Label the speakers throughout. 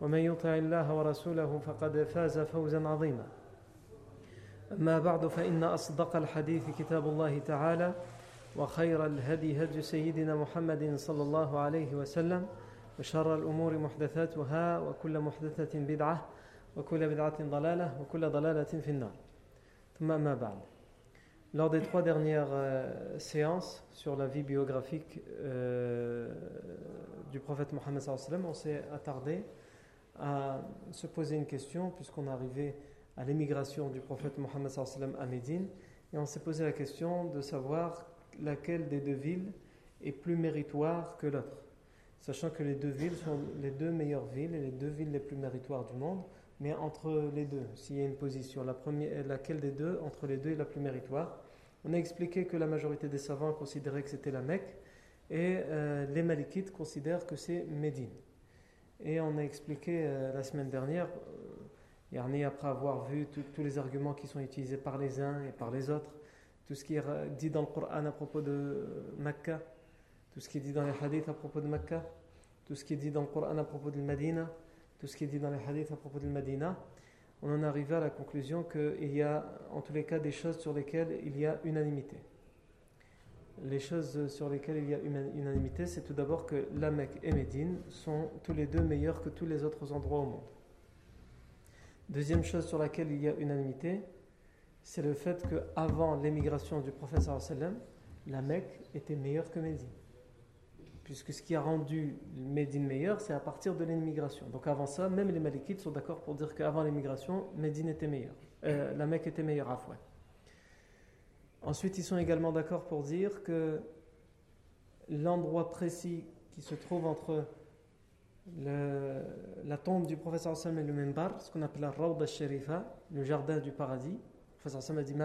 Speaker 1: ومن يطع الله ورسوله فقد فاز فوزا عظيما. أما بعد فإن أصدق الحديث كتاب الله تعالى وخير الهدي هدي سيدنا محمد صلى الله عليه وسلم وشر الأمور محدثاتها وكل محدثة بدعة وكل بدعة ضلالة وكل ضلالة في النار. ثم أما بعد. Lors des trois dernières euh, séances sur la vie biographique euh, du prophète Mohammed on s'est attardé à se poser une question puisqu'on est arrivé à l'émigration du prophète Mohammed à Médine. Et on s'est posé la question de savoir laquelle des deux villes est plus méritoire que l'autre. Sachant que les deux villes sont les deux meilleures villes et les deux villes les plus méritoires du monde mais entre les deux, s'il y a une position, la première, laquelle des deux, entre les deux est la plus méritoire? On a expliqué que la majorité des savants considéraient que c'était la Mecque et euh, les Malikites considèrent que c'est Médine. Et on a expliqué euh, la semaine dernière, euh, après avoir vu tous les arguments qui sont utilisés par les uns et par les autres, tout ce qui est dit dans le Coran à propos de Mecca, tout ce qui est dit dans les hadiths à propos de Mecca, tout ce qui est dit dans le Coran à propos de Medina, tout ce qui est dit dans les hadiths à propos de Medina, on en arrive à la conclusion qu'il y a en tous les cas des choses sur lesquelles il y a unanimité. Les choses sur lesquelles il y a unanimité, c'est tout d'abord que la Mecque et Médine sont tous les deux meilleurs que tous les autres endroits au monde. Deuxième chose sur laquelle il y a unanimité, c'est le fait qu'avant l'émigration du prophète la Mecque était meilleure que Médine puisque ce qui a rendu Médine meilleur, c'est à partir de l'immigration. Donc avant ça, même les Malikites sont d'accord pour dire qu'avant l'immigration, Médine était meilleure. Euh, la Mecque était meilleure à fois. Ensuite, ils sont également d'accord pour dire que l'endroit précis qui se trouve entre la tombe du professeur Sam et le Mimbar, ce qu'on appelle la Rawda Sharifa, le jardin du paradis. Le professeur Sam a dit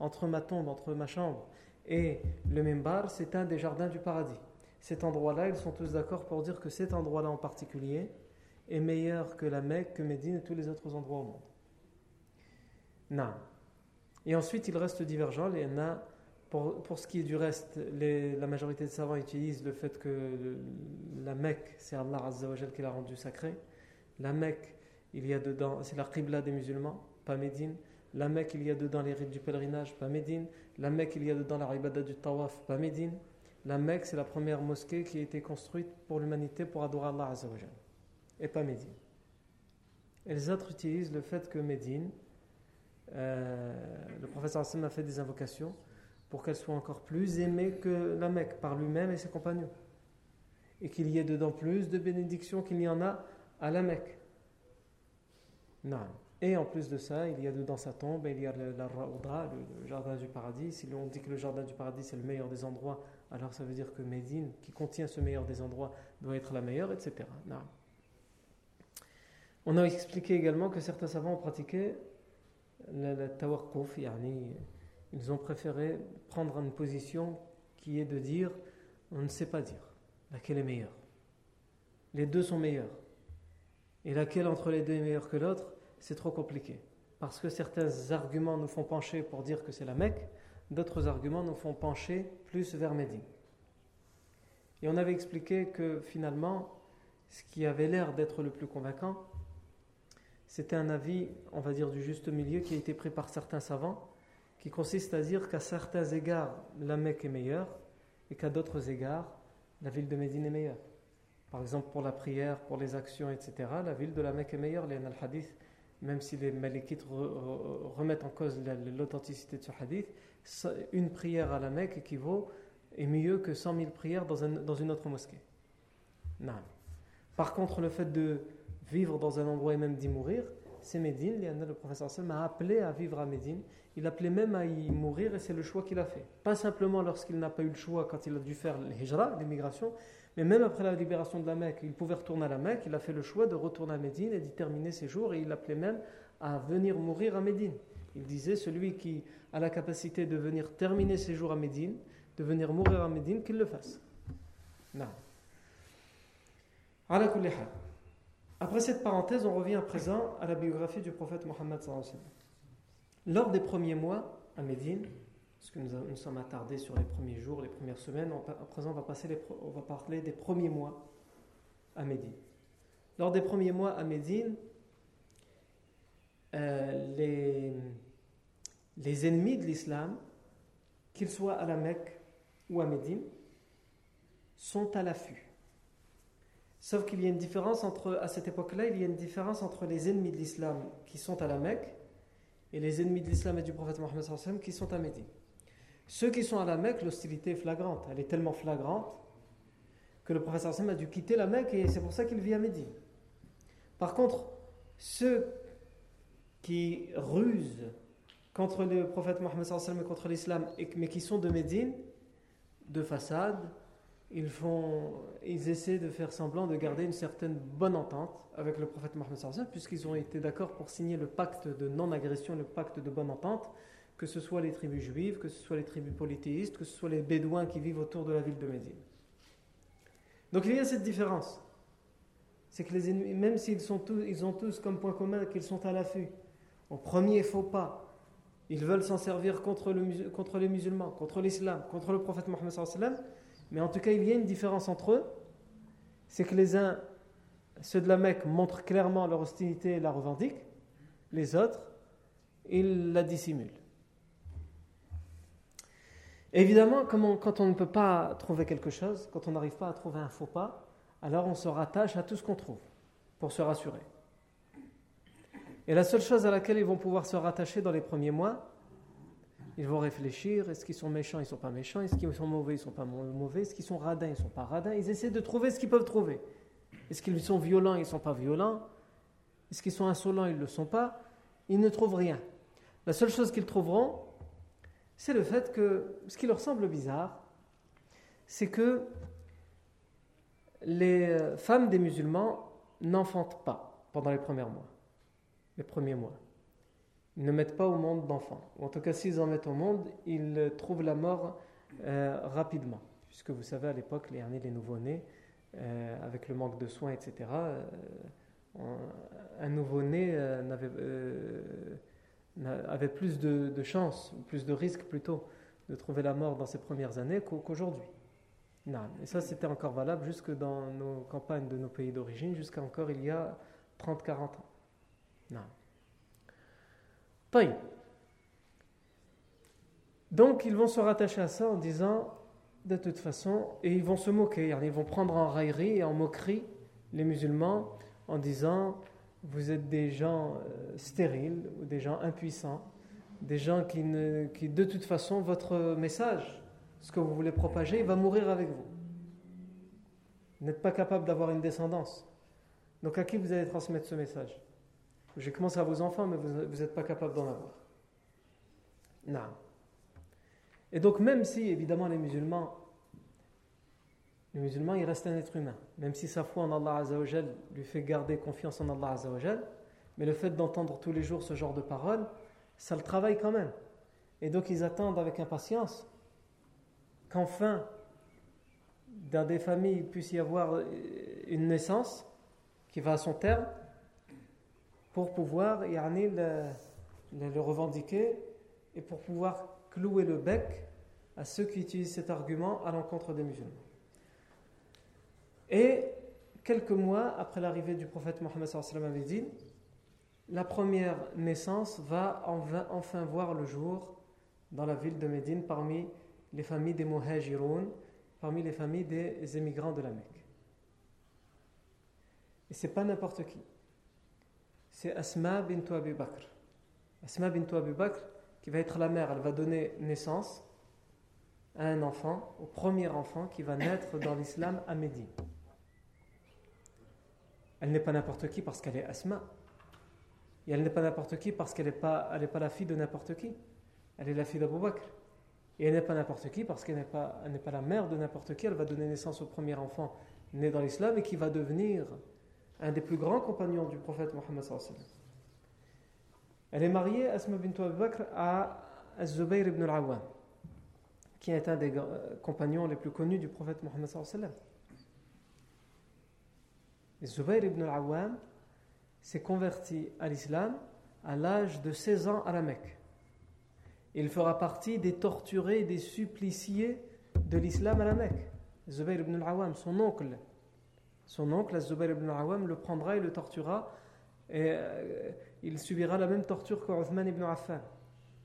Speaker 1: Entre ma tombe, entre ma chambre et le Mimbar, c'est un des jardins du paradis. Cet endroit-là, ils sont tous d'accord pour dire que cet endroit-là en particulier est meilleur que la Mecque, que Médine et tous les autres endroits au monde. Non. Et ensuite, il reste divergent. Il y en a, pour, pour ce qui est du reste, la majorité des savants utilisent le fait que la Mecque, c'est Allah Azzawajal qui l'a rendu sacré. La Mecque, il y a dedans, c'est la Qibla des musulmans, pas Médine. La Mecque, il y a dedans les rites du pèlerinage, pas Médine. La Mecque, il y a dedans la ribada du tawaf, pas Médine. La Mecque, c'est la première mosquée qui a été construite pour l'humanité pour adorer Allah Azzawajal. Et pas Médine. Et les autres utilisent le fait que Médine, euh, le professeur Hassan a fait des invocations pour qu'elle soit encore plus aimée que la Mecque par lui-même et ses compagnons. Et qu'il y ait dedans plus de bénédictions qu'il y en a à la Mecque. Non. Et en plus de ça, il y a dedans sa tombe, il y a la Raoudra, le, jardin du paradis. Si l'on dit que le jardin du paradis c'est le meilleur des endroits, alors ça veut dire que Médine, qui contient ce meilleur des endroits, doit être la meilleure, etc. Non. On a expliqué également que certains savants ont pratiqué le, tawakkuf, ils ont préféré prendre une position qui est de dire on ne sait pas dire laquelle est meilleure. Les deux sont meilleurs. Et laquelle entre les deux est meilleure que l'autre c'est trop compliqué. Parce que certains arguments nous font pencher pour dire que c'est la Mecque, d'autres arguments nous font pencher plus vers Médine. Et on avait expliqué que finalement, ce qui avait l'air d'être le plus convaincant, c'était un avis, on va dire, du juste milieu qui a été pris par certains savants, qui consiste à dire qu'à certains égards, la Mecque est meilleure et qu'à d'autres égards, la ville de Médine est meilleure. Par exemple, pour la prière, pour les actions, etc., la ville de la Mecque est meilleure. Les hadith même si les Malikites remettent en cause l'authenticité de ce hadith, une prière à la Mecque équivaut et mieux que 100 000 prières dans, dans une autre mosquée. Non. Par contre, le fait de vivre dans un endroit et même d'y mourir, c'est Médine. Le professeur Sallam a appelé à vivre à Médine. Il appelait même à y mourir et c'est le choix qu'il a fait. Pas simplement lorsqu'il n'a pas eu le choix quand il a dû faire l'hijra, l'immigration, mais même après la libération de la Mecque, il pouvait retourner à la Mecque. Il a fait le choix de retourner à Médine et d'y terminer ses jours et il appelait même à venir mourir à Médine. Il disait celui qui a la capacité de venir terminer ses jours à Médine, de venir mourir à Médine, qu'il le fasse. Non. Après cette parenthèse, on revient à présent à la biographie du prophète Mohammed. Lors des premiers mois à Médine, parce que nous, nous, sommes attardés sur les premiers jours, les premières semaines, à présent on va, passer on va parler des premiers mois à Médine. Lors des premiers mois à Médine, euh, les, les ennemis de l'islam, qu'ils soient à la Mecque ou à Médine, sont à l'affût. Sauf qu'il y a une différence entre, à cette époque-là, il y a une différence entre les ennemis de l'islam qui sont à la Mecque et les ennemis de l'islam et du prophète Mohammed qui sont à Médine. Ceux qui sont à la Mecque, l'hostilité est flagrante. Elle est tellement flagrante que le prophète a dû quitter la Mecque et c'est pour ça qu'il vit à Médine. Par contre, ceux qui rusent contre le prophète Mohammed et contre l'islam, mais qui sont de Médine, de façade, ils, font, ils essaient de faire semblant de garder une certaine bonne entente avec le prophète Mohammed puisqu'ils ont été d'accord pour signer le pacte de non-agression, le pacte de bonne entente, que ce soit les tribus juives, que ce soit les tribus polythéistes, que ce soit les bédouins qui vivent autour de la ville de Médine. Donc il y a cette différence. C'est que les ennemis, même s'ils sont tous, ils ont tous comme point commun qu'ils sont à l'affût, au premier faux pas, ils veulent s'en servir contre, le, contre les musulmans, contre l'islam, contre le prophète Mohammed mais en tout cas il y a une différence entre eux, c'est que les uns, ceux de la Mecque, montrent clairement leur hostilité et la revendiquent, les autres, ils la dissimulent. Évidemment, quand on ne peut pas trouver quelque chose, quand on n'arrive pas à trouver un faux pas, alors on se rattache à tout ce qu'on trouve pour se rassurer. Et la seule chose à laquelle ils vont pouvoir se rattacher dans les premiers mois, ils vont réfléchir, est-ce qu'ils sont méchants, ils ne sont pas méchants, est-ce qu'ils sont mauvais, ils ne sont pas mauvais, est-ce qu'ils sont radins, ils ne sont pas radins. Ils essaient de trouver ce qu'ils peuvent trouver. Est-ce qu'ils sont violents, ils ne sont pas violents Est-ce qu'ils sont insolents, ils ne le sont pas Ils ne trouvent rien. La seule chose qu'ils trouveront, c'est le fait que, ce qui leur semble bizarre, c'est que les femmes des musulmans n'enfantent pas pendant les premiers mois. Les premiers mois. Ne mettent pas au monde d'enfants. En tout cas, s'ils en mettent au monde, ils trouvent la mort euh, rapidement. Puisque vous savez, à l'époque, les, les nouveau-nés, euh, avec le manque de soins, etc., euh, un nouveau-né avait, plus de, de chances, plus de risques plutôt, de trouver la mort dans ses premières années qu'aujourd'hui. Et ça, c'était encore valable jusque dans nos campagnes de nos pays d'origine, jusqu'à encore il y a 30-40 ans. Non. Donc ils vont se rattacher à ça en disant de toute façon, et ils vont se moquer, ils vont prendre en raillerie et en moquerie les musulmans en disant vous êtes des gens euh, stériles ou des gens impuissants, des gens qui, ne, qui de toute façon votre message, ce que vous voulez propager, va mourir avec vous. Vous n'êtes pas capable d'avoir une descendance. Donc à qui vous allez transmettre ce message? J'ai commencé à vos enfants, mais vous n'êtes pas capable d'en avoir. Non. Et donc, même si, évidemment, les musulmans, les musulmans, il reste un être humain. Même si sa foi en Allah Azzawajal lui fait garder confiance en Allah Azzawajal, mais le fait d'entendre tous les jours ce genre de paroles, ça le travaille quand même. Et donc, ils attendent avec impatience qu'enfin, dans des familles, il puisse y avoir une naissance qui va à son terme pour pouvoir le, le revendiquer et pour pouvoir clouer le bec à ceux qui utilisent cet argument à l'encontre des musulmans. Et quelques mois après l'arrivée du prophète Mohammed à Médine, la première naissance va enfin voir le jour dans la ville de Médine parmi les familles des Muhajiroun, parmi les familles des émigrants de la Mecque. Et c'est pas n'importe qui c'est Asma bint Abi Bakr. Asma bint Abi Bakr, qui va être la mère, elle va donner naissance à un enfant, au premier enfant qui va naître dans l'islam à Médine. Elle n'est pas n'importe qui parce qu'elle est Asma. Et elle n'est pas n'importe qui parce qu'elle n'est pas, la fille de n'importe qui. Elle est la fille d'Abu Bakr. Et elle n'est pas n'importe qui parce qu'elle n'est pas, pas la mère de n'importe qui. Elle va donner naissance au premier enfant né dans l'islam et qui va devenir un des plus grands compagnons du prophète Mohammed. Elle est mariée, Asma Bakr, à Az-Zubayr ibn al-Awwam, qui est un des compagnons les plus connus du prophète Mohammed. Zubayr ibn al-Awwam s'est converti à l'islam à l'âge de 16 ans à la Mecque. Il fera partie des torturés, des suppliciés de l'islam à la Mecque. Zubayr ibn al-Awwam, son oncle, son oncle, Zubayr ibn al-Awwam, le prendra et le torturera. Et euh, il subira la même torture qu'Uthman ibn Affan.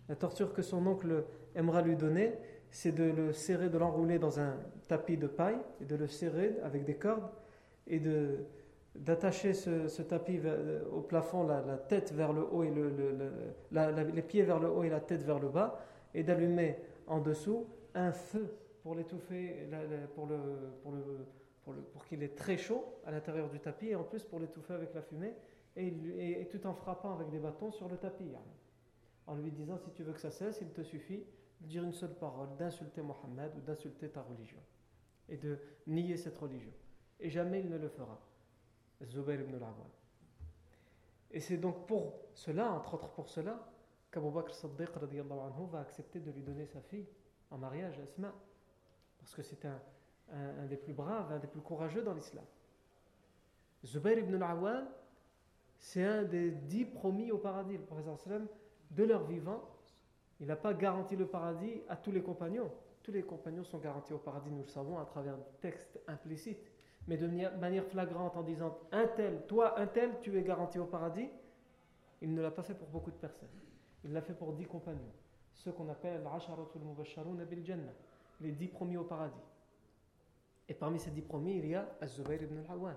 Speaker 1: La torture que son oncle aimera lui donner, c'est de le serrer, de l'enrouler dans un tapis de paille et de le serrer avec des cordes et de, d'attacher ce, tapis euh, au plafond, la, tête vers le haut et le, les pieds vers le haut et la tête vers le bas, et d'allumer en dessous un feu pour l'étouffer, pour, le, pour, qu'il est très chaud à l'intérieur du tapis, et en plus pour l'étouffer avec la fumée, et, tout en frappant avec des bâtons sur le tapis. En lui disant, si tu veux que ça cesse, il te suffit de dire une seule parole, d'insulter Mohammed ou d'insulter ta religion, et de nier cette religion. Et jamais il ne le fera. Zubayr ibn al-Awwam. Et c'est donc pour cela, entre autres pour cela, qu'Abu Bakr Saddiq anhu, va accepter de lui donner sa fille en mariage Asma. Parce que c'est un, un, des plus braves, un des plus courageux dans l'islam. Zubayr ibn al-Awwam, c'est un des dix promis au paradis. Le sallam, de leur vivant, il n'a pas garanti le paradis à tous les compagnons. Tous les compagnons sont garantis au paradis, nous le savons, à travers des textes implicites mais de manière flagrante en disant un tel, toi, un tel, tu es garanti au paradis, il ne l'a pas fait pour beaucoup de personnes. Il l'a fait pour dix compagnons, ceux qu'on appelle les dix premiers au paradis. Et parmi ces dix premiers, il y a Az-Zubayr ibn al-Awwan.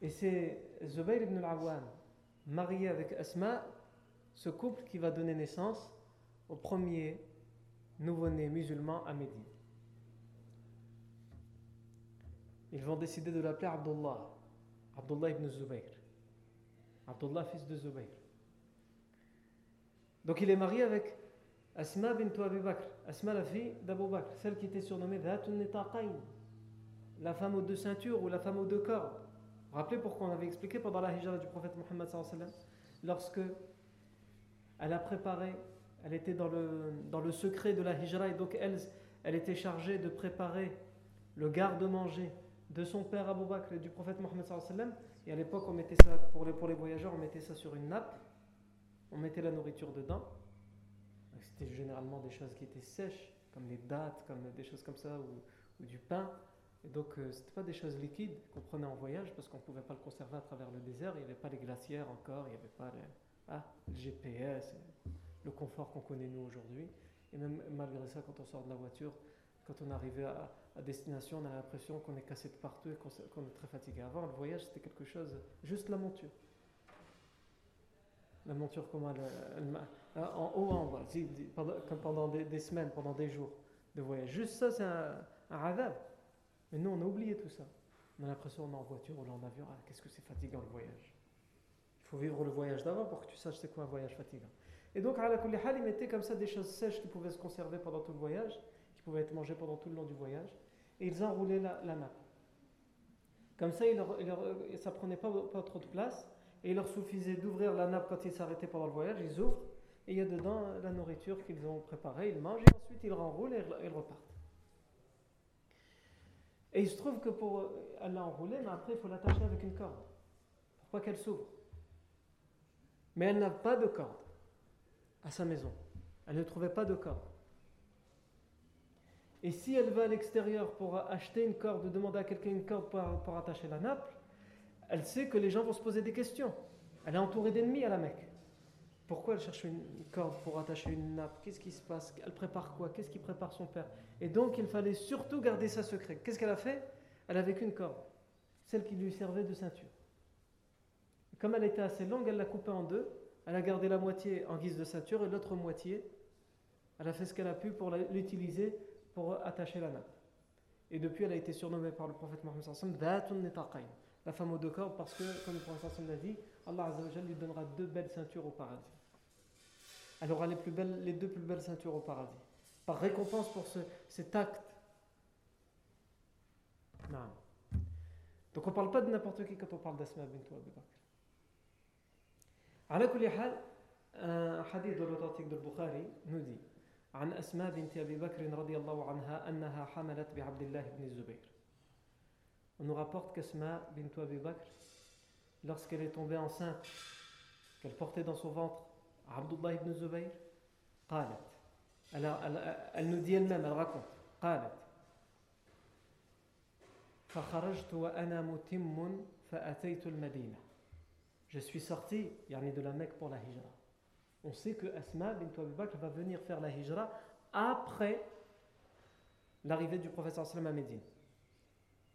Speaker 1: Et c'est Zubayr ibn al-Awwan, marié avec Asma, ce couple qui va donner naissance au premier nouveau-né musulman à Médine. Ils vont décider de l'appeler Abdullah, Abdullah ibn Zubayr. Abdullah, fils de Zubayr. Donc il est marié avec Asma bint Abi Bakr, Asma la fille d'Abu Bakr, celle qui était surnommée la femme aux deux ceintures ou la femme aux deux cordes. Rappelez pourquoi on avait expliqué pendant la hijra du prophète Muhammad lorsque elle a préparé elle était dans le, dans le secret de la hijra et donc elle, elle était chargée de préparer le garde-manger de son père Abu Bakr et du prophète Mohammed et à l'époque on mettait ça pour les, pour les voyageurs on mettait ça sur une nappe. On mettait la nourriture dedans c'était généralement des choses qui étaient sèches comme les dattes comme des choses comme ça ou, du pain et donc ce euh, c'était pas des choses liquides qu'on prenait en voyage parce qu'on pouvait pas le conserver à travers le désert il n'y avait pas les glacières encore il n'y avait pas ah, le GPS le confort qu'on connaît nous aujourd'hui. Et même malgré ça, quand on sort de la voiture, quand on arrive à, à destination, on a l'impression qu'on est cassé de partout et qu'on est très fatigué. Avant, le voyage, c'était quelque chose, juste la monture. La monture, comment elle, en haut, en bas, pendant, comme pendant des, semaines, pendant des jours de voyage. Juste ça, c'est un, un Mais nous, on a oublié tout ça. On a l'impression qu'on est en voiture ou en avion. Ah, qu'est-ce que c'est fatigant le voyage. Il faut vivre le voyage d'avant pour que tu saches c'est quoi un voyage fatigant. Et donc, à la il mettait comme ça des choses sèches qui pouvaient se conserver pendant tout le voyage, qui pouvaient être mangées pendant tout le long du voyage, et ils enroulaient la, nappe. Comme ça, il ça prenait pas trop de place, et il leur suffisait d'ouvrir la nappe quand ils s'arrêtaient pendant le voyage, ils ouvrent, et il y a dedans la nourriture qu'ils ont préparée, ils mangent, et ensuite ils renroulent et ils repartent. Et il se trouve que pour l'a enroulée, mais après il faut l'attacher avec une corde, pour pas qu'elle s'ouvre. Mais elle n'a pas de corde à sa maison. Elle ne trouvait pas de corde. Et si elle va à l'extérieur pour acheter une corde, demander à quelqu'un une corde pour, attacher la nappe, elle sait que les gens vont se poser des questions. Elle est entourée d'ennemis à la Mecque. Pourquoi elle cherche une corde pour attacher une nappe? Qu'est-ce qui se passe? Elle prépare quoi? Qu'est-ce qui prépare son père? Et donc il fallait surtout garder ça secret. Qu'est-ce qu'elle a fait? Elle avait qu'une corde. celle qui lui servait de ceinture. Comme elle était assez longue, elle l'a coupée en deux. Elle a gardé la moitié en guise de ceinture et l'autre moitié, elle a fait ce qu'elle a pu pour l'utiliser pour attacher la nappe. Et depuis, elle a été surnommée par le prophète Mohammed la femme aux deux corps, parce que, comme le prophète l'a dit, Allah lui donnera deux belles ceintures au paradis. Elle aura les, plus belles, les deux plus belles ceintures au paradis. Par récompense pour ce, cet acte. Non. Donc on ne parle pas de n'importe qui quand on parle d'Asma bint Abi Bakr. على كل حال حديث l'authentique de Bukhari nous dit عن أسماء بنت أبي بكر رضي الله عنها أنها حملت بعبد الله بن الزبير On nous rapporte qu'Asma bint Abi Bakr, lorsqu'elle est tombée enceinte, qu'elle portait dans son ventre Abdullah ibn Zubayr, قالت elle, elle, elle nous dit elle-même, elle raconte قالت فخرجت وأنا متم فأتيت المدينة Je suis sorti yani de la Mecque pour la hijra. On sait que Asma bint Abi Bakr va venir faire la hijra après l'arrivée du professeur sallam à Médine.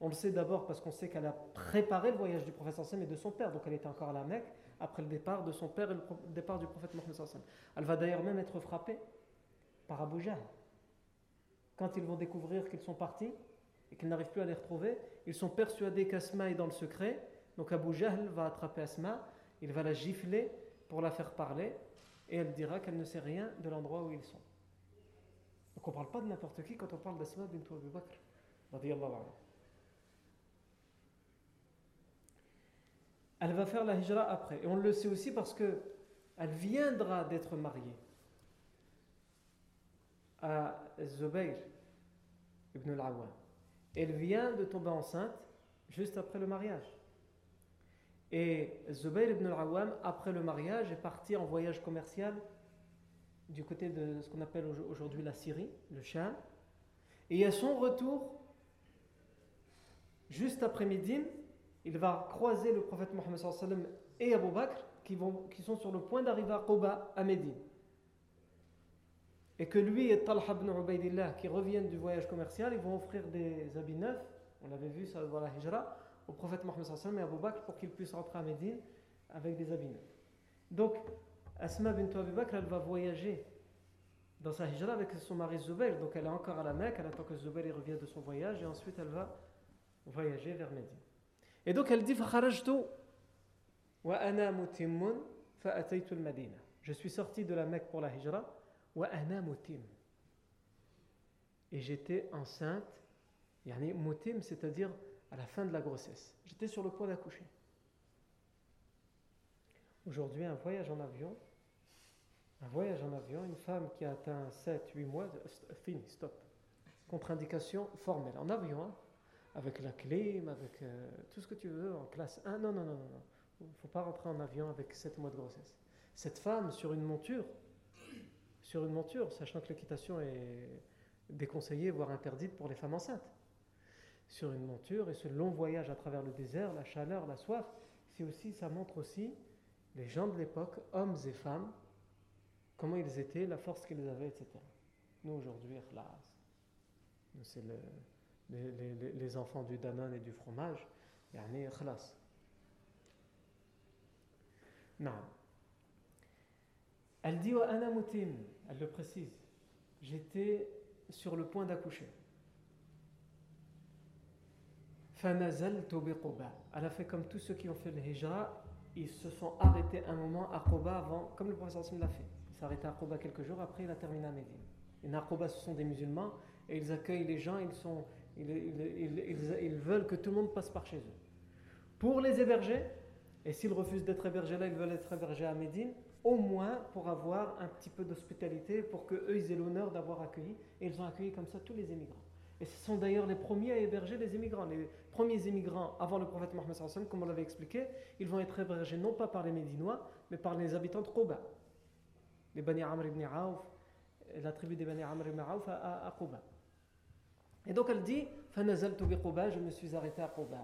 Speaker 1: On le sait d'abord parce qu'on sait qu'elle a préparé le voyage du professeur sallam et de son père, donc elle était encore à la Mecque après le départ de son père et le départ du prophète Mohammed sallam. Elle va d'ailleurs même être frappée par Abu Jahl. Quand ils vont découvrir qu'ils sont partis et qu'ils n'arrivent plus à les retrouver, ils sont persuadés qu'Asma est dans le secret donc Abu Jahl va attraper Asma, il va la gifler pour la faire parler, et elle dira qu'elle ne sait rien de l'endroit où ils sont. Donc on ne parle pas de n'importe qui quand on parle d'Asma bint Abu Bakr. Elle va faire la hijra après. Et on le sait aussi parce que elle viendra d'être mariée à Zubayr ibn al-Awwam. Elle vient de tomber enceinte juste après le mariage. Et Zubayr ibn al-Awwam, après le mariage, est parti en voyage commercial du côté de ce qu'on appelle aujourd'hui la Syrie, le Sham. Et à son retour, juste après Médine, il va croiser le prophète Mohammed et Abu Bakr qui, sont sur le point d'arriver à Quba, à Médine. Et que lui et Talha ibn Ubaidillah, qui reviennent du voyage commercial, ils vont offrir des habits neufs, on l'avait vu ça dans la Hijra, au prophète Mohammed et Abu Bakr pour qu'il puisse rentrer à Médine avec des habits Donc, Asma bint Abu Bakr, elle va voyager dans sa hijra avec son mari Zubair. Donc, elle est encore à la Mecque, elle attend que Zubair revienne de son voyage et ensuite elle va voyager vers Médine. Et donc, elle dit Je suis sorti de la Mecque pour la hijra. Et j'étais enceinte, yani mutim, c'est-à-dire à la fin de la grossesse. J'étais sur le point d'accoucher. Aujourd'hui, un voyage en avion, un voyage en avion, une femme qui a atteint 7, 8 mois, fini, stop. Contre-indication formelle. En avion, hein, avec la clim, avec euh, tout ce que tu veux, en classe 1. Non, non, non, non. Il ne faut pas rentrer en avion avec 7 mois de grossesse. Cette femme, sur une monture, sur une monture, sachant que l'équitation est déconseillée, voire interdite pour les femmes enceintes sur une monture et ce long voyage à travers le désert, la chaleur, la soif, c'est aussi, ça montre aussi les gens de l'époque, hommes et femmes, comment ils étaient, la force qu'ils avaient, etc. Nous aujourd'hui, c'est le, les, les, les, enfants du Danone et du fromage, yani khlas. Non. Elle dit elle le précise, j'étais sur le point d'accoucher. Elle a fait comme tous ceux qui ont fait le hijra, ils se sont arrêtés un moment à Quba avant, comme le professeur Sim l'a fait. Il s'est arrêté à Quba quelques jours, après il a terminé à Médine. À Quba, ce sont des musulmans, et ils accueillent les gens, ils, sont, ils, veulent que tout le monde passe par chez eux. Pour les héberger, et s'ils refusent d'être hébergés là, ils veulent être hébergés à Médine, au moins pour avoir un petit peu d'hospitalité, pour qu'eux, ils aient l'honneur d'avoir accueilli. Et ils ont accueilli comme ça tous les émigrants. Et ce sont d'ailleurs les premiers à héberger les immigrants. Les premiers immigrants avant le prophète Mohammed, comme on l'avait expliqué, ils vont être hébergés non pas par les Médinois, mais par les habitants de Quba. Les Bani Amr ibn Aouf, la tribu des Bani Amr ibn Aouf à, à. Et donc elle dit je me suis arrêté à Quba.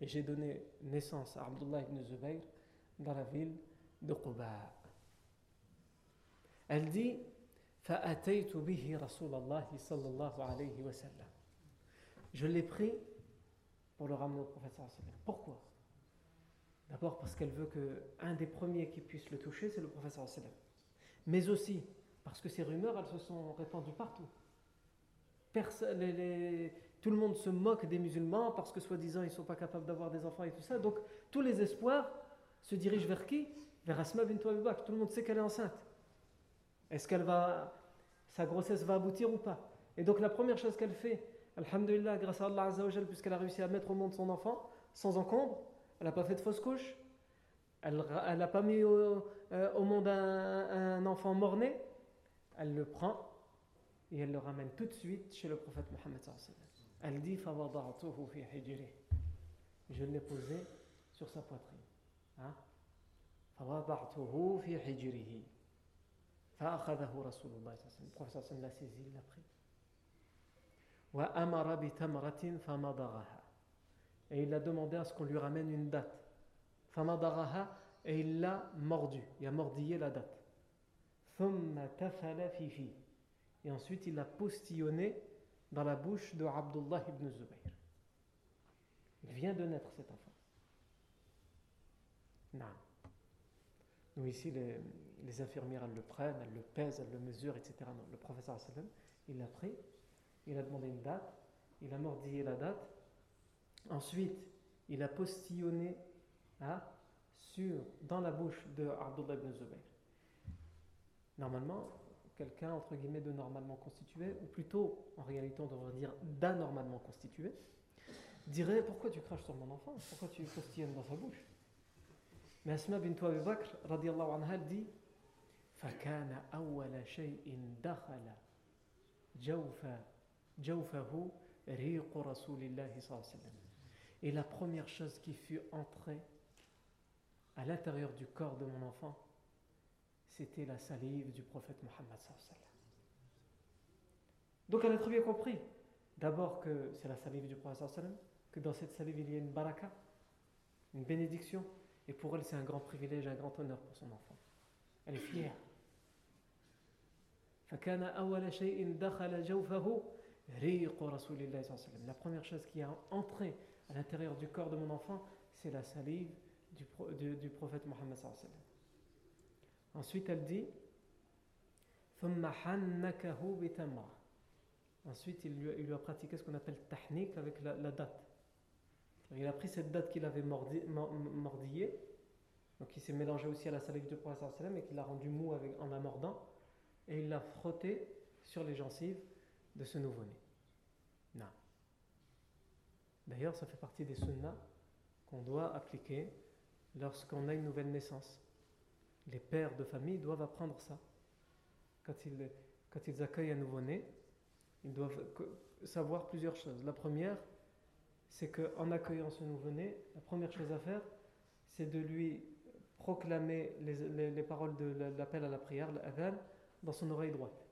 Speaker 1: Et j'ai donné naissance à Abdullah ibn Zubayr dans la ville de Quba. Elle dit Je l'ai pris pour le ramener au prophète. Pourquoi? D'abord parce qu'elle veut que un des premiers qui puisse le toucher, c'est le prophète. Mais aussi parce que ces rumeurs, elles se sont répandues partout. tout le monde se moque des musulmans parce que soi-disant ils ne sont pas capables d'avoir des enfants et tout ça. Donc tous les espoirs se dirigent vers qui? Vers Asma bint Bakr. Tout le monde sait qu'elle est enceinte. Est-ce qu'elle va, sa grossesse va aboutir ou pas? Et donc la première chose qu'elle fait, Alhamdulillah, grâce à Allah puisqu'elle a réussi à mettre au monde son enfant sans encombre, elle n'a pas fait de fausse couche, elle n'a pas mis au, euh, monde un, enfant mort-né, elle le prend et elle le ramène tout de suite chez le prophète Mohammed. Elle dit Je l'ai posé sur sa poitrine. Hein. Le prophète l'a saisi, il l'a pris. Et il a demandé à ce qu'on lui ramène une date. Et il l'a mordu, il a mordillé la date et ensuite il l'a postillonné dans la bouche de Abdullah ibn Zubayr il vient de naître cet enfant non Nous, ici, les, infirmières, elles le prennent, elles le pèsent, elles le mesurent, etc. Non, le professeur, il l'a pris, il a demandé une date, il a mordillé la date. Ensuite, il a postillonné hein, sur, dans la bouche de Abdullah ibn Zubayr Normalement, quelqu'un, entre guillemets, de normalement constitué, ou plutôt, en réalité, on devrait dire d'anormalement constitué, dirait Pourquoi tu craches sur mon enfant Pourquoi tu postillonnes dans sa bouche Mais Asma bint Abi Bakr, radiallahu anha, elle dit فكان أول شيء دخل جوف جوفه ريق رسول الله صلى الله عليه وسلم Et la première chose qui fut entrée à l'intérieur du corps de mon enfant, c'était la salive du prophète Mohammed. Donc elle a très bien compris, d'abord que c'est la salive du prophète, que dans cette salive il y a une baraka, une bénédiction, et pour elle, c'est un grand privilège, un grand honneur pour son enfant. Elle est fière. La première chose qui a entré à l'intérieur du corps de mon enfant, c'est la salive du, du, prophète Mohammed. Ensuite, elle dit Ensuite, il lui, a, il lui, a pratiqué ce qu'on appelle tahnik avec la date. Il a pris cette date qu'il avait mordillée, donc il s'est mélangé aussi à la salive du prophète et qu'il l'a rendu mou en la mordant, et il l'a frotté sur les gencives de ce nouveau-né. D'ailleurs, ça fait partie des sunnas qu'on doit appliquer lorsqu'on a une nouvelle naissance. Les pères de famille doivent apprendre ça. Quand ils, accueillent un nouveau-né, ils doivent savoir plusieurs choses. La première, c'est qu'en accueillant ce nouveau-né, la première chose à faire, c'est de lui proclamer les, paroles de l'appel à la prière, l'adhan, dans son oreille droite.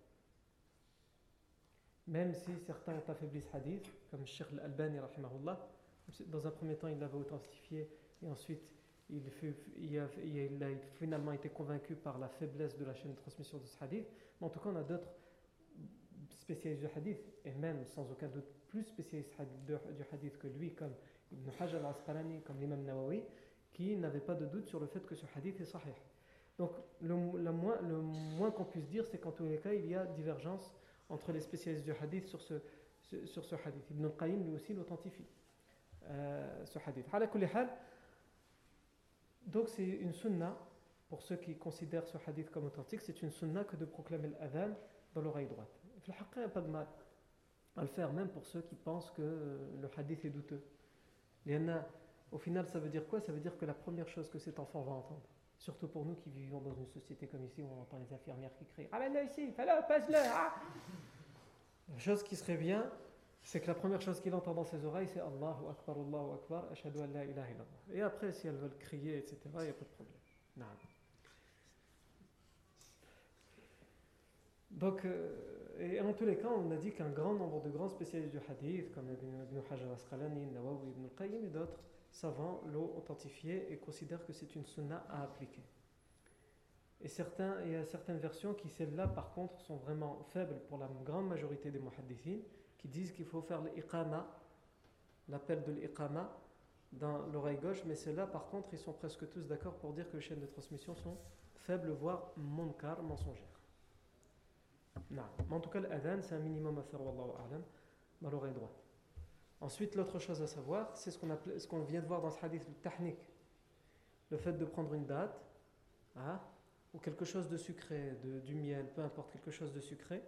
Speaker 1: Même si certains ont affaibli ce hadith, comme Sheikh al-Albani, dans un premier temps il l'avait authentifié et ensuite il, a, finalement été convaincu par la faiblesse de la chaîne de transmission de ce hadith. Mais en tout cas, on a d'autres spécialistes du hadith, et même sans aucun doute plus spécialistes du hadith que lui, comme Ibn Hajar al-Asqalani, comme l'imam Nawawi, qui n'avait pas de doute sur le fait que ce hadith est sahih. Donc le, moins, le moins qu'on puisse dire, c'est qu'en tous les cas, il y a divergence entre les spécialistes du hadith sur ce, sur ce hadith. Ibn al-Qayyim lui aussi l'authentifie, euh, ce hadith. Donc c'est une sunna, pour ceux qui considèrent ce hadith comme authentique, c'est une sunna que de proclamer l'adhan dans l'oreille droite. Il n'y a pas de mal à le faire, même pour ceux qui pensent que le hadith est douteux. Au final, ça veut dire quoi? Ça veut dire que la première chose que cet enfant va entendre, surtout pour nous qui vivons dans une société comme ici où on entend les infirmières qui crient Ramène-le ici, fais-le, passe-le ah La chose qui serait bien, c'est que la première chose qu'il entend dans ses oreilles, c'est Allahu Akbar, Allahu Akbar, Ashadu an la ilaha. Et après, si elles veulent crier, etc., il n'y a pas de problème. Non. Donc, euh, et en tous les cas, on a dit qu'un grand nombre de grands spécialistes du hadith, comme Ibn Hajar al-Asqalani, Nawawi, Ibn al-Qayyim et d'autres savants, l'ont authentifié et considèrent que c'est une sunna à appliquer. Et certains, il y a certaines versions qui, celles-là, par contre, sont vraiment faibles pour la grande majorité des muhaddithin, qui disent qu'il faut faire l'iqama l'appel de l'iqama dans l'oreille gauche, mais c'est là par contre, ils sont presque tous d'accord pour dire que les chaînes de transmission sont faibles, voire munkar, mensongères. Non. Mais en tout cas, l'adhan, c'est un minimum à faire, dans l'oreille droite. Ensuite, l'autre chose à savoir, c'est ce qu'on ce qu'on vient de voir dans ce hadith, le tahnik. Le fait de prendre une date, hein, ou quelque chose de sucré, de, du miel, peu importe, quelque chose de sucré,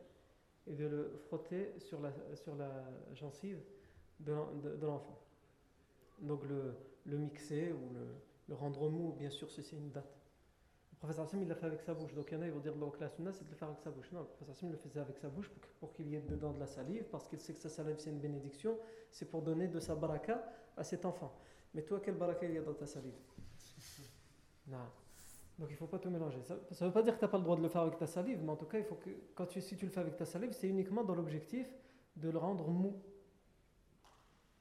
Speaker 1: et de le frotter sur la, sur la gencive de, l'enfant. Donc le, le, mixer ou le, rendre mou, bien sûr, ceci est une date. Le professeur Hassim, il l'a fait avec sa bouche. Donc il y en a, ils vont dire que la sunna, c'est de le faire avec sa bouche. Non, le professeur Hassim le faisait avec sa bouche pour, qu'il y ait dedans de la salive, parce qu'il sait que sa salive, c'est une bénédiction. C'est pour donner de sa baraka à cet enfant. Mais toi, quelle baraka il y a dans ta salive? Non. Donc il ne faut pas tout mélanger. Ça ne veut pas dire que tu n'as pas le droit de le faire avec ta salive, mais en tout cas, il faut que, quand tu, si tu le fais avec ta salive, c'est uniquement dans l'objectif de le rendre mou.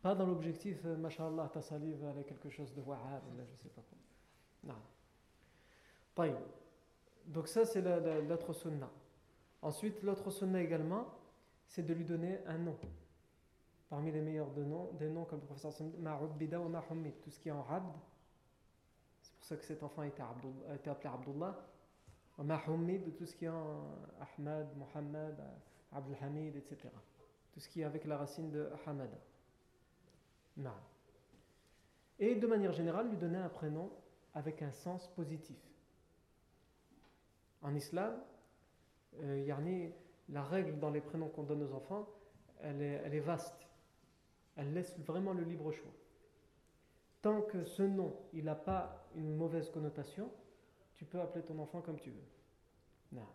Speaker 1: Pas dans l'objectif, euh, machallah, ta salive, elle est quelque chose de wahab, je ne sais pas quoi. Non. Donc ça, c'est l'autre sunna. Ensuite, l'autre sunna également, c'est de lui donner un nom. Parmi les meilleurs de noms, des noms comme le professeur Ma'ubbida ou Ma'humid, tout ce qui est en abd. Ça que cet enfant été, appelé Abdullah. Ma'humid, tout ce qui est Ahmad, Muhammad, Abdulhamid, etc. Tout ce qui est avec la racine de Hamada. Et de manière générale, lui donner un prénom avec un sens positif. En islam, euh, la règle dans les prénoms qu'on donne aux enfants, elle est, elle est vaste. Elle laisse vraiment le libre choix. Tant que ce nom, il n'a pas une mauvaise connotation, tu peux appeler ton enfant comme tu veux. Non.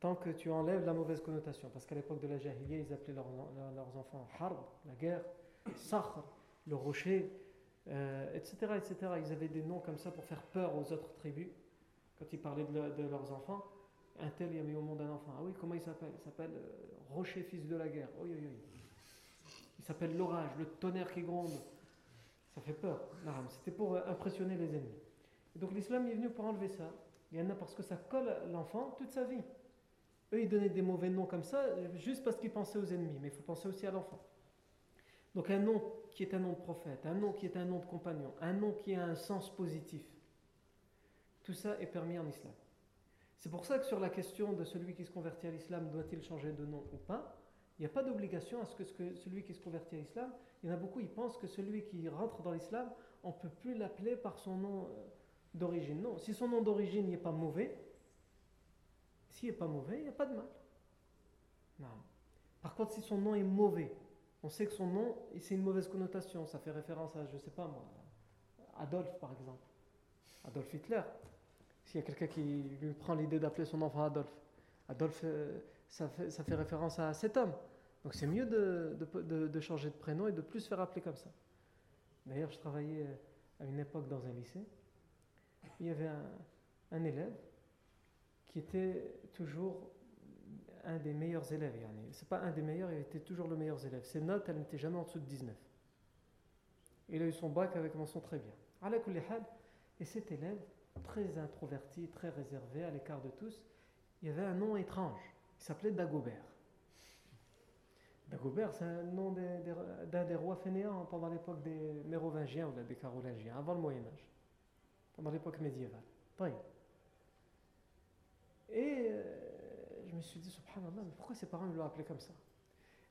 Speaker 1: Tant que tu enlèves la mauvaise connotation, parce qu'à l'époque de la Jahiliya, ils appelaient leurs enfants harb, la guerre, sakhr, le rocher, etc., euh, etc. Ils avaient des noms comme ça pour faire peur aux autres tribus quand ils parlaient de, leurs enfants, un tel, il a mis au monde un enfant. Ah oui, comment il s'appelle? Il s'appelle euh, Rocher, fils de la guerre. Oui, oui, oui. Il s'appelle l'orage, le tonnerre qui gronde. Ça fait peur. C'était pour euh, impressionner les ennemis. donc l'islam est venu pour enlever ça. Il y en a parce que ça colle l'enfant toute sa vie. Eux, ils donnaient des mauvais noms comme ça, juste parce qu'ils pensaient aux ennemis. Mais il faut penser aussi à l'enfant. Donc un nom qui est un nom de prophète, un nom qui est un nom de compagnon, un nom qui a un sens positif. Tout ça est permis en islam. C'est pour ça que sur la question de celui qui se convertit à l'islam, doit-il changer de nom ou pas Il n'y a pas d'obligation à ce que, celui qui se convertit à l'islam, il y en a beaucoup, ils pensent que celui qui rentre dans l'islam, on ne peut plus l'appeler par son nom euh, d'origine. Non, si son nom d'origine n'est pas mauvais, s'il n'est pas mauvais, il n'y a pas de mal. Non. Par contre, si son nom est mauvais, on sait que son nom, c'est une mauvaise connotation, ça fait référence à, je ne sais pas moi, Adolphe par exemple. Adolf Hitler. S'il y a quelqu'un qui lui prend l'idée d'appeler son enfant Adolphe, Adolphe, euh, ça fait, référence à cet homme. Donc c'est mieux de, changer de prénom et de plus se faire appeler comme ça. D'ailleurs, je travaillais à une époque dans un lycée. Il y avait un, élève qui était toujours un des meilleurs élèves. C'est pas un des meilleurs, il était toujours le meilleur élève. Ses notes, elles n'étaient jamais en dessous de 19. Il a eu son bac avec mention très bien. Et cet élève, très introverti, très réservé, à l'écart de tous, il avait un nom étrange. Il s'appelait Dagobert. Dagobert, c'est un nom d'un des, rois fainéants pendant l'époque des Mérovingiens ou des Carolingiens, avant le Moyen-Âge, pendant l'époque médiévale. Et euh, je me suis dit, mais pourquoi ses parents l'ont appelé comme ça?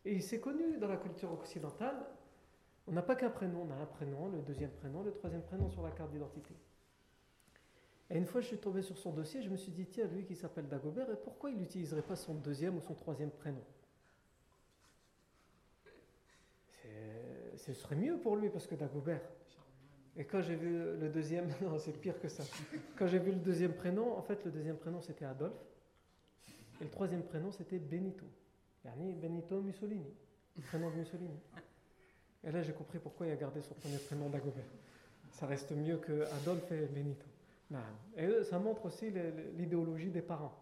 Speaker 1: Et il s'est connu dans la culture occidentale. On n'a pas qu'un prénom, on a un prénom, le deuxième prénom, le troisième prénom sur la carte d'identité. Et une fois, je suis tombé sur son dossier, je me suis dit, tiens, lui qui s'appelle Dagobert, et pourquoi il n'utiliserait pas son deuxième ou son troisième prénom? Ce serait mieux pour lui, parce que Dagobert. Et quand j'ai vu le deuxième, non, c'est pire que ça. Quand j'ai vu le deuxième prénom, en fait, le deuxième prénom c'était Adolphe, et le troisième prénom c'était Benito. Benito Mussolini, le prénom de Mussolini. Et là, j'ai compris pourquoi il a gardé son premier prénom Dagobert. Ça reste mieux que Adolphe et Benito. Et ça montre aussi l'idéologie des parents.